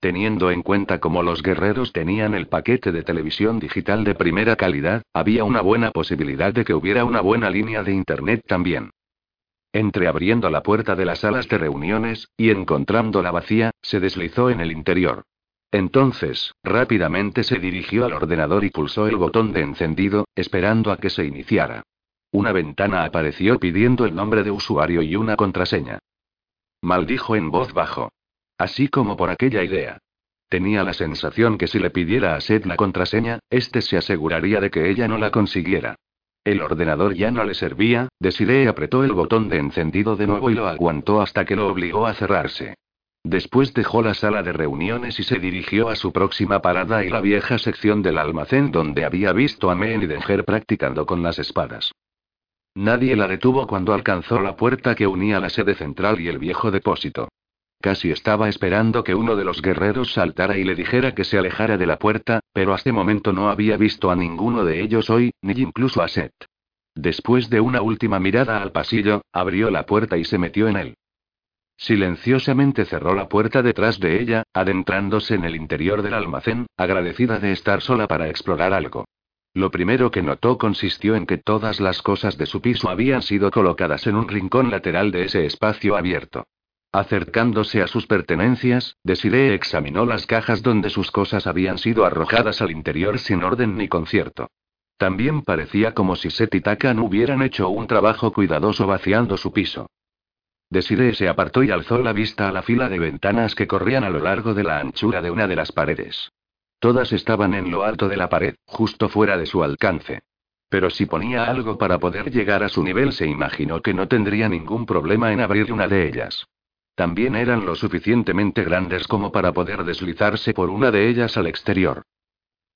Teniendo en cuenta cómo los guerreros tenían el paquete de televisión digital de primera calidad, había una buena posibilidad de que hubiera una buena línea de Internet también. Entreabriendo la puerta de las salas de reuniones, y encontrándola vacía, se deslizó en el interior. Entonces, rápidamente se dirigió al ordenador y pulsó el botón de encendido, esperando a que se iniciara. Una ventana apareció pidiendo el nombre de usuario y una contraseña. Maldijo en voz bajo. Así como por aquella idea. Tenía la sensación que si le pidiera a Seth la contraseña, este se aseguraría de que ella no la consiguiera. El ordenador ya no le servía, Desiree apretó el botón de encendido de nuevo y lo aguantó hasta que lo obligó a cerrarse. Después dejó la sala de reuniones y se dirigió a su próxima parada y la vieja sección del almacén donde había visto a Men y Denger practicando con las espadas. Nadie la detuvo cuando alcanzó la puerta que unía la sede central y el viejo depósito. Casi estaba esperando que uno de los guerreros saltara y le dijera que se alejara de la puerta, pero hasta momento no había visto a ninguno de ellos hoy, ni incluso a Seth. Después de una última mirada al pasillo, abrió la puerta y se metió en él. Silenciosamente cerró la puerta detrás de ella, adentrándose en el interior del almacén, agradecida de estar sola para explorar algo. Lo primero que notó consistió en que todas las cosas de su piso habían sido colocadas en un rincón lateral de ese espacio abierto. Acercándose a sus pertenencias, Desiree examinó las cajas donde sus cosas habían sido arrojadas al interior sin orden ni concierto. También parecía como si Seth y Takan hubieran hecho un trabajo cuidadoso vaciando su piso. Desiree se apartó y alzó la vista a la fila de ventanas que corrían a lo largo de la anchura de una de las paredes. Todas estaban en lo alto de la pared, justo fuera de su alcance. Pero si ponía algo para poder llegar a su nivel, se imaginó que no tendría ningún problema en abrir una de ellas. También eran lo suficientemente grandes como para poder deslizarse por una de ellas al exterior.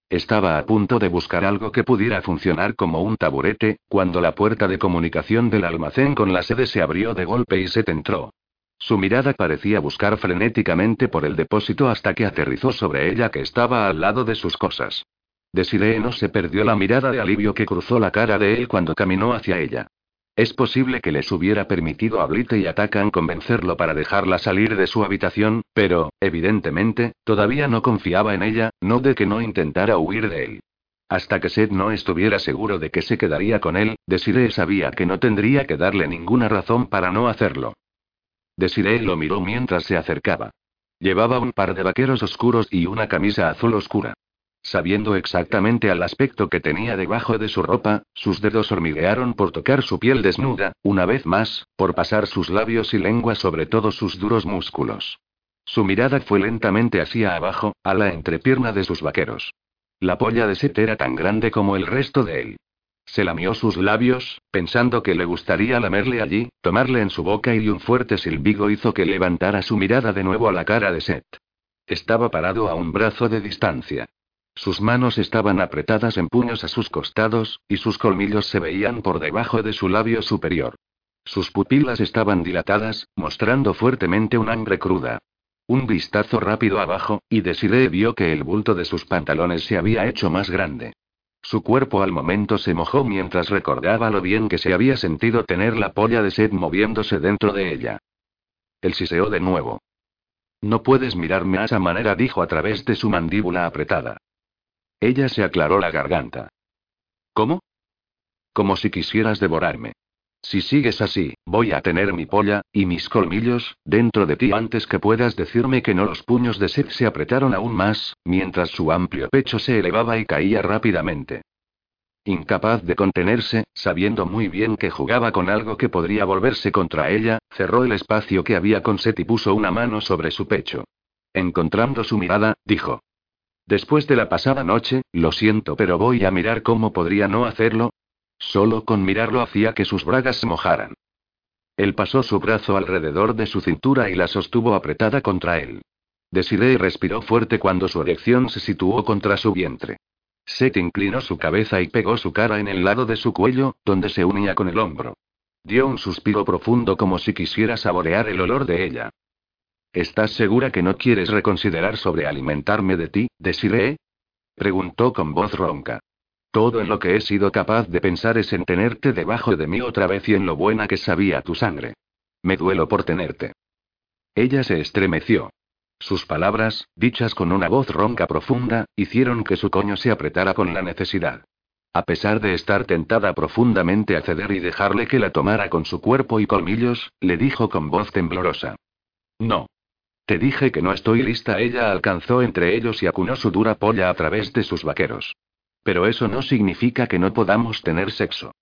Estaba a punto de buscar algo que pudiera funcionar como un taburete, cuando la puerta de comunicación del almacén con la sede se abrió de golpe y se entró. Su mirada parecía buscar frenéticamente por el depósito hasta que aterrizó sobre ella que estaba al lado de sus cosas. Desiree no se perdió la mirada de alivio que cruzó la cara de él cuando caminó hacia ella. Es posible que les hubiera permitido a Blite y Atacan convencerlo para dejarla salir de su habitación, pero, evidentemente, todavía no confiaba en ella, no de que no intentara huir de él. Hasta que Seth no estuviera seguro de que se quedaría con él, Desiree sabía que no tendría que darle ninguna razón para no hacerlo. Desiree lo miró mientras se acercaba. Llevaba un par de vaqueros oscuros y una camisa azul oscura. Sabiendo exactamente al aspecto que tenía debajo de su ropa, sus dedos hormiguearon por tocar su piel desnuda, una vez más, por pasar sus labios y lengua sobre todos sus duros músculos. Su mirada fue lentamente hacia abajo, a la entrepierna de sus vaqueros. La polla de Seth era tan grande como el resto de él. Se lamió sus labios, pensando que le gustaría lamerle allí, tomarle en su boca y un fuerte silbido hizo que levantara su mirada de nuevo a la cara de Seth. Estaba parado a un brazo de distancia. Sus manos estaban apretadas en puños a sus costados, y sus colmillos se veían por debajo de su labio superior. Sus pupilas estaban dilatadas, mostrando fuertemente un hambre cruda. Un vistazo rápido abajo, y Desiree vio que el bulto de sus pantalones se había hecho más grande. Su cuerpo al momento se mojó mientras recordaba lo bien que se había sentido tener la polla de Seth moviéndose dentro de ella. Él siseó de nuevo. No puedes mirarme a esa manera, dijo a través de su mandíbula apretada. Ella se aclaró la garganta. ¿Cómo? Como si quisieras devorarme. Si sigues así, voy a tener mi polla, y mis colmillos, dentro de ti antes que puedas decirme que no. Los puños de Seth se apretaron aún más, mientras su amplio pecho se elevaba y caía rápidamente. Incapaz de contenerse, sabiendo muy bien que jugaba con algo que podría volverse contra ella, cerró el espacio que había con Seth y puso una mano sobre su pecho. Encontrando su mirada, dijo. Después de la pasada noche, lo siento, pero voy a mirar cómo podría no hacerlo. Solo con mirarlo hacía que sus bragas se mojaran. Él pasó su brazo alrededor de su cintura y la sostuvo apretada contra él. Desiree respiró fuerte cuando su erección se situó contra su vientre. Seth inclinó su cabeza y pegó su cara en el lado de su cuello, donde se unía con el hombro. Dio un suspiro profundo como si quisiera saborear el olor de ella. ¿Estás segura que no quieres reconsiderar sobre alimentarme de ti, Desiree? Preguntó con voz ronca. Todo en lo que he sido capaz de pensar es en tenerte debajo de mí otra vez y en lo buena que sabía tu sangre. Me duelo por tenerte. Ella se estremeció. Sus palabras, dichas con una voz ronca profunda, hicieron que su coño se apretara con la necesidad. A pesar de estar tentada profundamente a ceder y dejarle que la tomara con su cuerpo y colmillos, le dijo con voz temblorosa. No. Te dije que no estoy lista. Ella alcanzó entre ellos y acunó su dura polla a través de sus vaqueros. Pero eso no significa que no podamos tener sexo.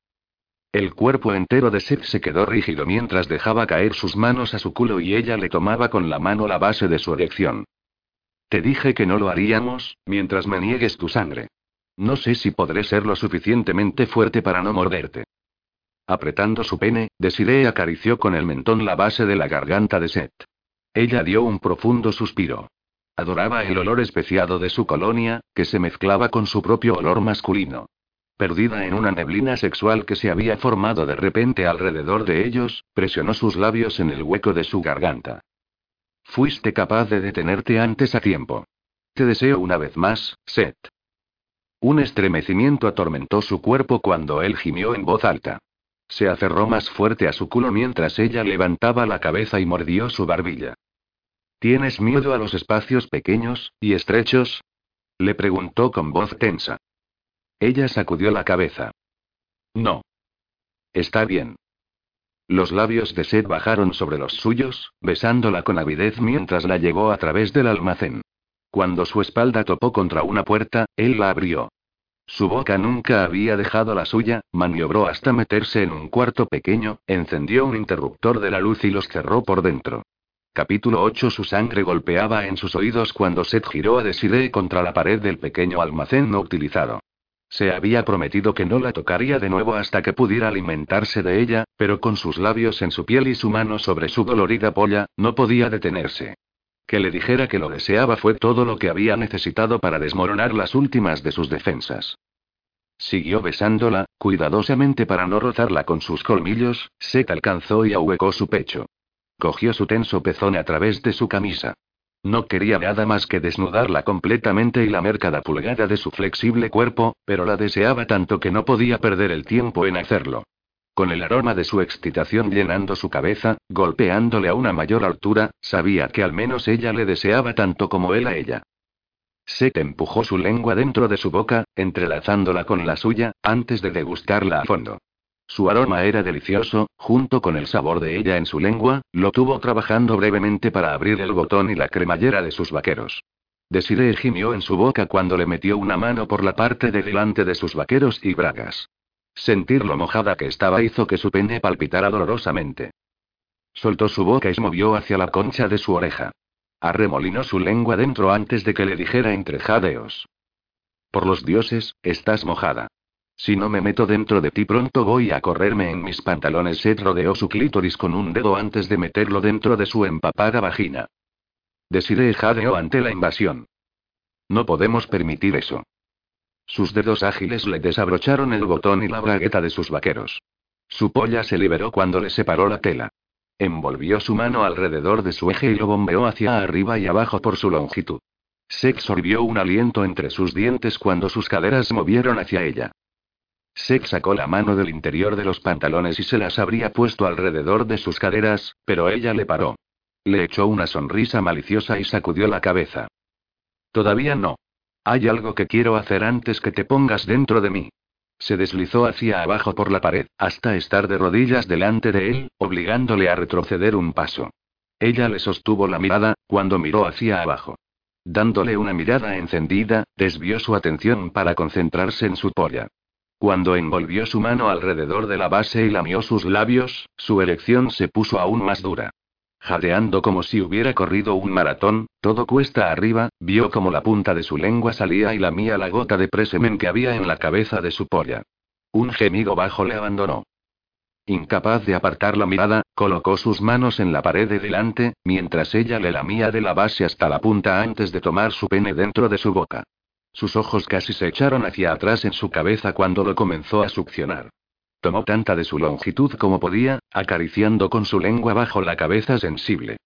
El cuerpo entero de Seth se quedó rígido mientras dejaba caer sus manos a su culo y ella le tomaba con la mano la base de su erección. Te dije que no lo haríamos, mientras me niegues tu sangre. No sé si podré ser lo suficientemente fuerte para no morderte. Apretando su pene, Desiree acarició con el mentón la base de la garganta de Seth. Ella dio un profundo suspiro. Adoraba el olor especiado de su colonia, que se mezclaba con su propio olor masculino. Perdida en una neblina sexual que se había formado de repente alrededor de ellos, presionó sus labios en el hueco de su garganta. Fuiste capaz de detenerte antes a tiempo. Te deseo una vez más, Seth. Un estremecimiento atormentó su cuerpo cuando él gimió en voz alta. Se aferró más fuerte a su culo mientras ella levantaba la cabeza y mordió su barbilla. ¿Tienes miedo a los espacios pequeños y estrechos? Le preguntó con voz tensa. Ella sacudió la cabeza. No. Está bien. Los labios de Seth bajaron sobre los suyos, besándola con avidez mientras la llevó a través del almacén. Cuando su espalda topó contra una puerta, él la abrió. Su boca nunca había dejado la suya, maniobró hasta meterse en un cuarto pequeño, encendió un interruptor de la luz y los cerró por dentro. Capítulo 8 Su sangre golpeaba en sus oídos cuando Seth giró a Desiree contra la pared del pequeño almacén no utilizado. Se había prometido que no la tocaría de nuevo hasta que pudiera alimentarse de ella, pero con sus labios en su piel y su mano sobre su dolorida polla, no podía detenerse. Que le dijera que lo deseaba fue todo lo que había necesitado para desmoronar las últimas de sus defensas. Siguió besándola, cuidadosamente para no rozarla con sus colmillos, Seth alcanzó y ahuecó su pecho. Cogió su tenso pezón a través de su camisa. No quería nada más que desnudarla completamente y lamer cada pulgada de su flexible cuerpo, pero la deseaba tanto que no podía perder el tiempo en hacerlo. Con el aroma de su excitación llenando su cabeza, golpeándole a una mayor altura, sabía que al menos ella le deseaba tanto como él a ella. Seth empujó su lengua dentro de su boca, entrelazándola con la suya, antes de degustarla a fondo. Su aroma era delicioso, junto con el sabor de ella en su lengua, lo tuvo trabajando brevemente para abrir el botón y la cremallera de sus vaqueros. Desiree gimió en su boca cuando le metió una mano por la parte de delante de sus vaqueros y bragas. Sentir lo mojada que estaba hizo que su pene palpitara dolorosamente. Soltó su boca y se movió hacia la concha de su oreja. Arremolinó su lengua dentro antes de que le dijera entre jadeos. Por los dioses, estás mojada. Si no me meto dentro de ti pronto voy a correrme en mis pantalones. Seth rodeó su clítoris con un dedo antes de meterlo dentro de su empapada vagina. Desiree jadeó ante la invasión. No podemos permitir eso. Sus dedos ágiles le desabrocharon el botón y la bragueta de sus vaqueros. Su polla se liberó cuando le separó la tela. Envolvió su mano alrededor de su eje y lo bombeó hacia arriba y abajo por su longitud. Sex sorbió un aliento entre sus dientes cuando sus caderas movieron hacia ella. Sex sacó la mano del interior de los pantalones y se las habría puesto alrededor de sus caderas, pero ella le paró. Le echó una sonrisa maliciosa y sacudió la cabeza. Todavía no. Hay algo que quiero hacer antes que te pongas dentro de mí. Se deslizó hacia abajo por la pared, hasta estar de rodillas delante de él, obligándole a retroceder un paso. Ella le sostuvo la mirada, cuando miró hacia abajo. Dándole una mirada encendida, desvió su atención para concentrarse en su polla. Cuando envolvió su mano alrededor de la base y lamió sus labios, su erección se puso aún más dura. Jadeando como si hubiera corrido un maratón, todo cuesta arriba, vio como la punta de su lengua salía y lamía la gota de presemen que había en la cabeza de su polla. Un gemido bajo le abandonó. Incapaz de apartar la mirada, colocó sus manos en la pared de delante, mientras ella le lamía de la base hasta la punta antes de tomar su pene dentro de su boca. Sus ojos casi se echaron hacia atrás en su cabeza cuando lo comenzó a succionar. Tomó tanta de su longitud como podía, acariciando con su lengua bajo la cabeza sensible.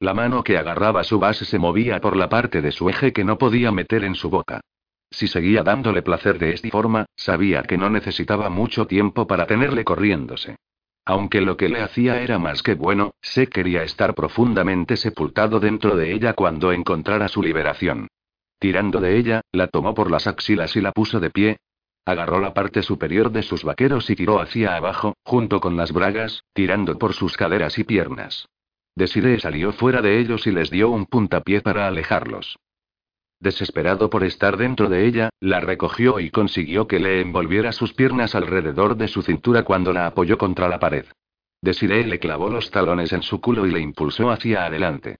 La mano que agarraba su base se movía por la parte de su eje que no podía meter en su boca. Si seguía dándole placer de esta forma, sabía que no necesitaba mucho tiempo para tenerle corriéndose. Aunque lo que le hacía era más que bueno, se quería estar profundamente sepultado dentro de ella cuando encontrara su liberación. Tirando de ella, la tomó por las axilas y la puso de pie. Agarró la parte superior de sus vaqueros y tiró hacia abajo, junto con las bragas, tirando por sus caderas y piernas. Desiree salió fuera de ellos y les dio un puntapié para alejarlos. Desesperado por estar dentro de ella, la recogió y consiguió que le envolviera sus piernas alrededor de su cintura cuando la apoyó contra la pared. Desiree le clavó los talones en su culo y le impulsó hacia adelante.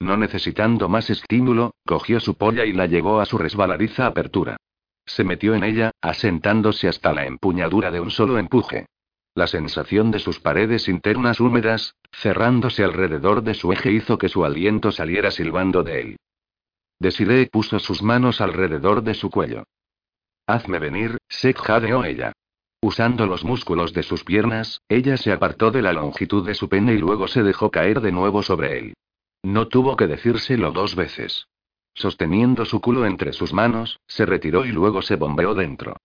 No necesitando más estímulo, cogió su polla y la llevó a su resbaladiza apertura. Se metió en ella, asentándose hasta la empuñadura de un solo empuje. La sensación de sus paredes internas húmedas, cerrándose alrededor de su eje hizo que su aliento saliera silbando de él. Desiree puso sus manos alrededor de su cuello. Hazme venir, se jadeó ella. Usando los músculos de sus piernas, ella se apartó de la longitud de su pene y luego se dejó caer de nuevo sobre él. No tuvo que decírselo dos veces. Sosteniendo su culo entre sus manos, se retiró y luego se bombeó dentro.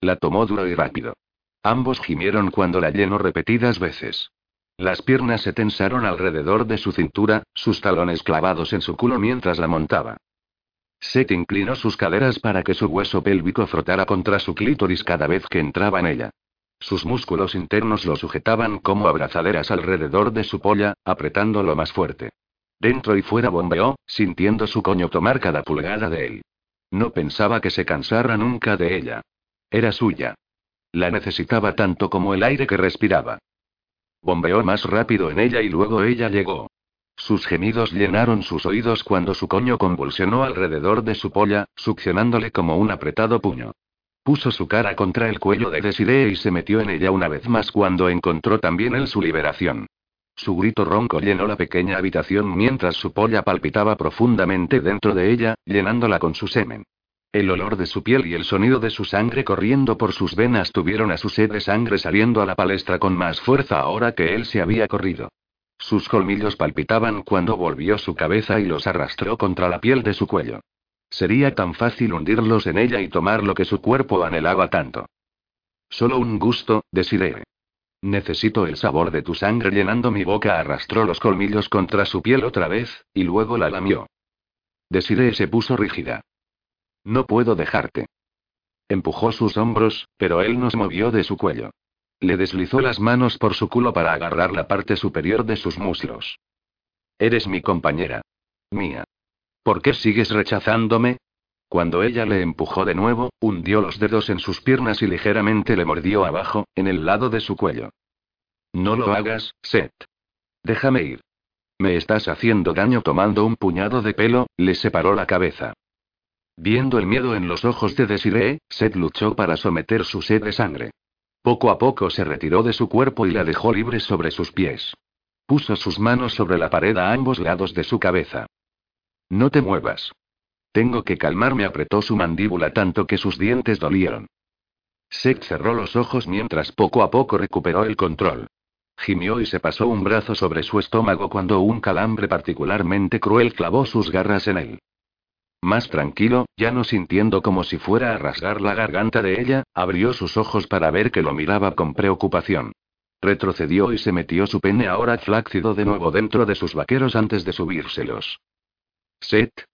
La tomó duro y rápido. Ambos gimieron cuando la llenó repetidas veces. Las piernas se tensaron alrededor de su cintura, sus talones clavados en su culo mientras la montaba. Seth inclinó sus caderas para que su hueso pélvico frotara contra su clítoris cada vez que entraba en ella. Sus músculos internos lo sujetaban como abrazaderas alrededor de su polla, apretándolo más fuerte. Dentro y fuera bombeó, sintiendo su coño tomar cada pulgada de él. No pensaba que se cansara nunca de ella. Era suya. La necesitaba tanto como el aire que respiraba. Bombeó más rápido en ella y luego ella llegó. Sus gemidos llenaron sus oídos cuando su coño convulsionó alrededor de su polla, succionándole como un apretado puño. Puso su cara contra el cuello de Desiree y se metió en ella una vez más cuando encontró también él su liberación. Su grito ronco llenó la pequeña habitación mientras su polla palpitaba profundamente dentro de ella, llenándola con su semen. El olor de su piel y el sonido de su sangre corriendo por sus venas tuvieron a su sed de sangre saliendo a la palestra con más fuerza ahora que él se había corrido. Sus colmillos palpitaban cuando volvió su cabeza y los arrastró contra la piel de su cuello. Sería tan fácil hundirlos en ella y tomar lo que su cuerpo anhelaba tanto. Solo un gusto, Desiree. Necesito el sabor de tu sangre llenando mi boca. Arrastró los colmillos contra su piel otra vez, y luego la lamió. Desiree se puso rígida. No puedo dejarte. Empujó sus hombros, pero él no se movió de su cuello. Le deslizó las manos por su culo para agarrar la parte superior de sus muslos. Eres mi compañera. Mía. ¿Por qué sigues rechazándome? Cuando ella le empujó de nuevo, hundió los dedos en sus piernas y ligeramente le mordió abajo, en el lado de su cuello. No lo hagas, Seth. Déjame ir. Me estás haciendo daño tomando un puñado de pelo, le separó la cabeza. Viendo el miedo en los ojos de Desiree, Seth luchó para someter su sed de sangre. Poco a poco se retiró de su cuerpo y la dejó libre sobre sus pies. Puso sus manos sobre la pared a ambos lados de su cabeza. No te muevas. Tengo que calmarme, apretó su mandíbula tanto que sus dientes dolieron. Seth cerró los ojos mientras poco a poco recuperó el control. Gimió y se pasó un brazo sobre su estómago cuando un calambre particularmente cruel clavó sus garras en él. Más tranquilo, ya no sintiendo como si fuera a rasgar la garganta de ella, abrió sus ojos para ver que lo miraba con preocupación. Retrocedió y se metió su pene ahora flácido de nuevo dentro de sus vaqueros antes de subírselos. Seth.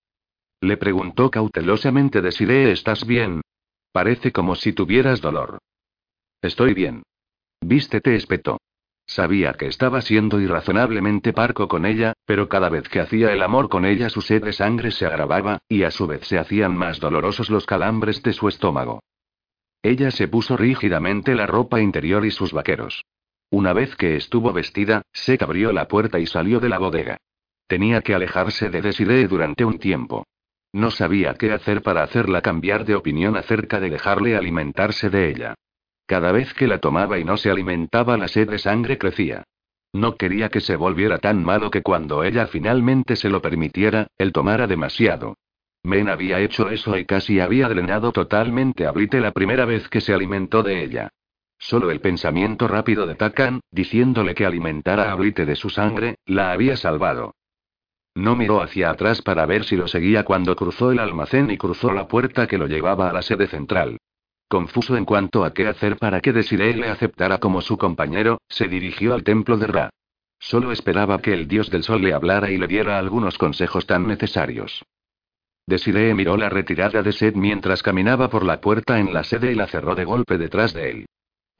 Le preguntó cautelosamente Desiree, ¿estás bien? Parece como si tuvieras dolor. Estoy bien. Vístete, espetó. Sabía que estaba siendo irrazonablemente parco con ella, pero cada vez que hacía el amor con ella su sed de sangre se agravaba, y a su vez se hacían más dolorosos los calambres de su estómago. Ella se puso rígidamente la ropa interior y sus vaqueros. Una vez que estuvo vestida, se abrió la puerta y salió de la bodega. Tenía que alejarse de Desiree durante un tiempo. No sabía qué hacer para hacerla cambiar de opinión acerca de dejarle alimentarse de ella. Cada vez que la tomaba y no se alimentaba la sed de sangre crecía. No quería que se volviera tan malo que cuando ella finalmente se lo permitiera, él tomara demasiado. Men había hecho eso y casi había drenado totalmente a Blite la primera vez que se alimentó de ella. Solo el pensamiento rápido de Takan, diciéndole que alimentara a Blite de su sangre, la había salvado. No miró hacia atrás para ver si lo seguía cuando cruzó el almacén y cruzó la puerta que lo llevaba a la sede central. Confuso en cuanto a qué hacer para que Desiree le aceptara como su compañero, se dirigió al templo de Ra. Solo esperaba que el dios del sol le hablara y le diera algunos consejos tan necesarios. Desiree miró la retirada de Seth mientras caminaba por la puerta en la sede y la cerró de golpe detrás de él.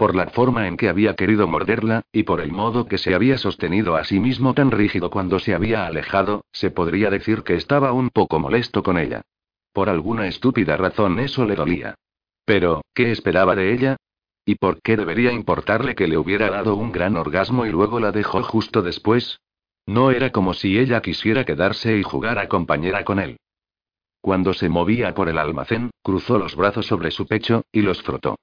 Por la forma en que había querido morderla, y por el modo que se había sostenido a sí mismo tan rígido cuando se había alejado, se podría decir que estaba un poco molesto con ella. Por alguna estúpida razón eso le dolía. Pero, ¿qué esperaba de ella? ¿Y por qué debería importarle que le hubiera dado un gran orgasmo y luego la dejó justo después? No era como si ella quisiera quedarse y jugar a compañera con él. Cuando se movía por el almacén, cruzó los brazos sobre su pecho, y los frotó.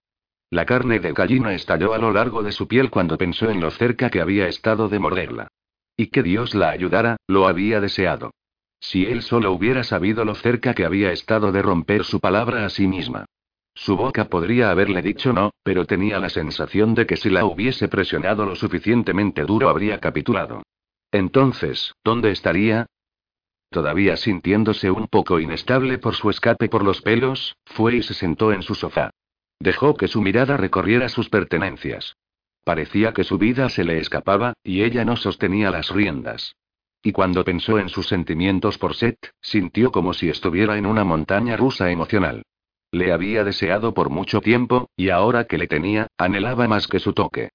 La carne de gallina estalló a lo largo de su piel cuando pensó en lo cerca que había estado de morderla. Y que Dios la ayudara, lo había deseado. Si él solo hubiera sabido lo cerca que había estado de romper su palabra a sí misma. Su boca podría haberle dicho no, pero tenía la sensación de que si la hubiese presionado lo suficientemente duro habría capitulado. Entonces, ¿dónde estaría? Todavía sintiéndose un poco inestable por su escape por los pelos, fue y se sentó en su sofá. Dejó que su mirada recorriera sus pertenencias. Parecía que su vida se le escapaba, y ella no sostenía las riendas. Y cuando pensó en sus sentimientos por Seth, sintió como si estuviera en una montaña rusa emocional. Le había deseado por mucho tiempo, y ahora que le tenía, anhelaba más que su toque.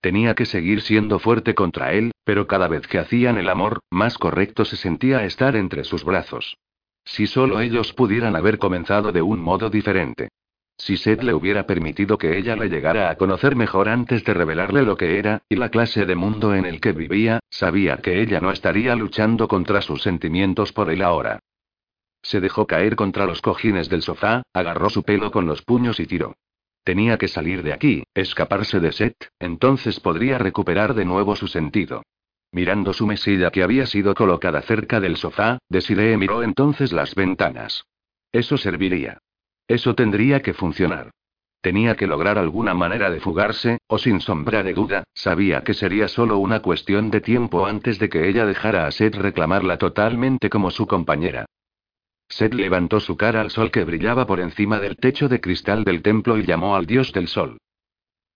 Tenía que seguir siendo fuerte contra él, pero cada vez que hacían el amor, más correcto se sentía estar entre sus brazos. Si solo ellos pudieran haber comenzado de un modo diferente. Si Seth le hubiera permitido que ella le llegara a conocer mejor antes de revelarle lo que era, y la clase de mundo en el que vivía, sabía que ella no estaría luchando contra sus sentimientos por él ahora. Se dejó caer contra los cojines del sofá, agarró su pelo con los puños y tiró. Tenía que salir de aquí, escaparse de Seth, entonces podría recuperar de nuevo su sentido. Mirando su mesilla que había sido colocada cerca del sofá, Desiree miró entonces las ventanas. Eso serviría. Eso tendría que funcionar. Tenía que lograr alguna manera de fugarse, o sin sombra de duda, sabía que sería solo una cuestión de tiempo antes de que ella dejara a Seth reclamarla totalmente como su compañera. Seth levantó su cara al sol que brillaba por encima del techo de cristal del templo y llamó al dios del sol.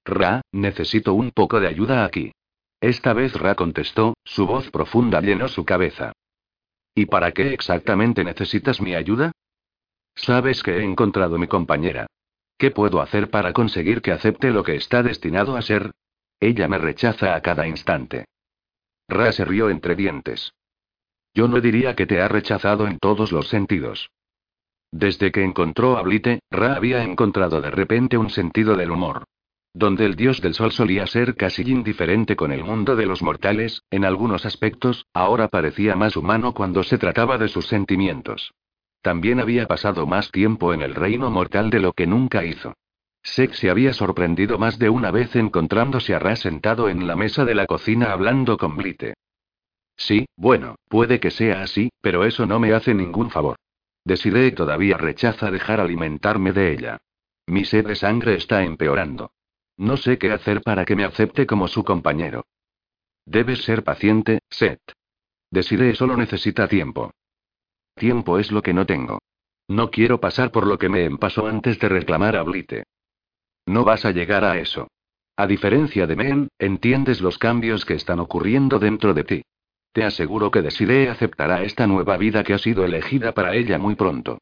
Ra, necesito un poco de ayuda aquí. Esta vez Ra contestó, su voz profunda llenó su cabeza. ¿Y para qué exactamente necesitas mi ayuda? Sabes que he encontrado mi compañera. ¿Qué puedo hacer para conseguir que acepte lo que está destinado a ser? Ella me rechaza a cada instante. Ra se rió entre dientes. Yo no diría que te ha rechazado en todos los sentidos. Desde que encontró a Blite, Ra había encontrado de repente un sentido del humor. Donde el dios del sol solía ser casi indiferente con el mundo de los mortales, en algunos aspectos, ahora parecía más humano cuando se trataba de sus sentimientos. También había pasado más tiempo en el reino mortal de lo que nunca hizo. Sex se había sorprendido más de una vez encontrándose a Ra sentado en la mesa de la cocina hablando con Blite. Sí, bueno, puede que sea así, pero eso no me hace ningún favor. Desiree todavía rechaza dejar alimentarme de ella. Mi sed de sangre está empeorando. No sé qué hacer para que me acepte como su compañero. Debes ser paciente, Seth. Desiree solo necesita tiempo. Tiempo es lo que no tengo. No quiero pasar por lo que me pasó antes de reclamar a Blite. No vas a llegar a eso. A diferencia de Men, entiendes los cambios que están ocurriendo dentro de ti. Te aseguro que Desiree aceptará esta nueva vida que ha sido elegida para ella muy pronto.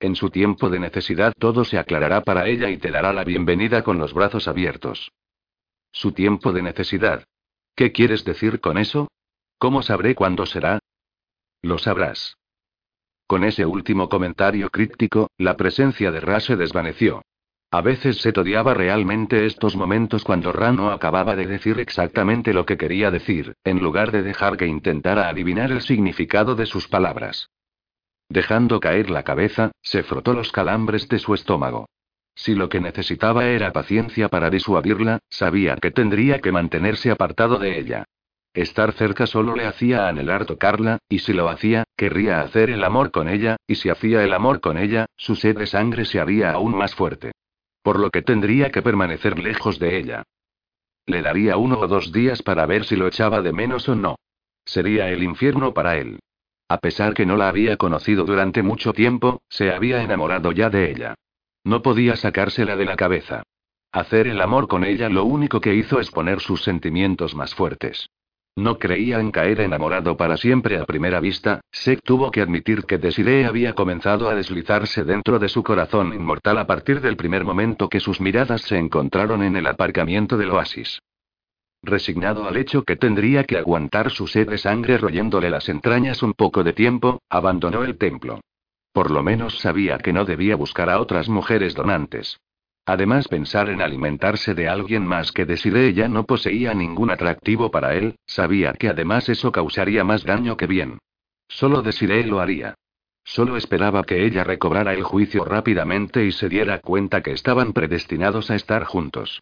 En su tiempo de necesidad todo se aclarará para ella y te dará la bienvenida con los brazos abiertos. Su tiempo de necesidad. ¿Qué quieres decir con eso? ¿Cómo sabré cuándo será? Lo sabrás. Con ese último comentario críptico, la presencia de Ra se desvaneció. A veces se odiaba realmente estos momentos cuando Rano acababa de decir exactamente lo que quería decir, en lugar de dejar que intentara adivinar el significado de sus palabras. Dejando caer la cabeza, se frotó los calambres de su estómago. Si lo que necesitaba era paciencia para disuadirla, sabía que tendría que mantenerse apartado de ella. Estar cerca solo le hacía anhelar tocarla, y si lo hacía, querría hacer el amor con ella, y si hacía el amor con ella, su sed de sangre se haría aún más fuerte. Por lo que tendría que permanecer lejos de ella. Le daría uno o dos días para ver si lo echaba de menos o no. Sería el infierno para él. A pesar que no la había conocido durante mucho tiempo, se había enamorado ya de ella. No podía sacársela de la cabeza. Hacer el amor con ella lo único que hizo es poner sus sentimientos más fuertes. No creía en caer enamorado para siempre a primera vista, Sek tuvo que admitir que Desiree había comenzado a deslizarse dentro de su corazón inmortal a partir del primer momento que sus miradas se encontraron en el aparcamiento del oasis. Resignado al hecho que tendría que aguantar su sed de sangre royéndole las entrañas un poco de tiempo, abandonó el templo. Por lo menos sabía que no debía buscar a otras mujeres donantes. Además, pensar en alimentarse de alguien más que Desiree ya no poseía ningún atractivo para él, sabía que además eso causaría más daño que bien. Solo Desiree lo haría. Solo esperaba que ella recobrara el juicio rápidamente y se diera cuenta que estaban predestinados a estar juntos.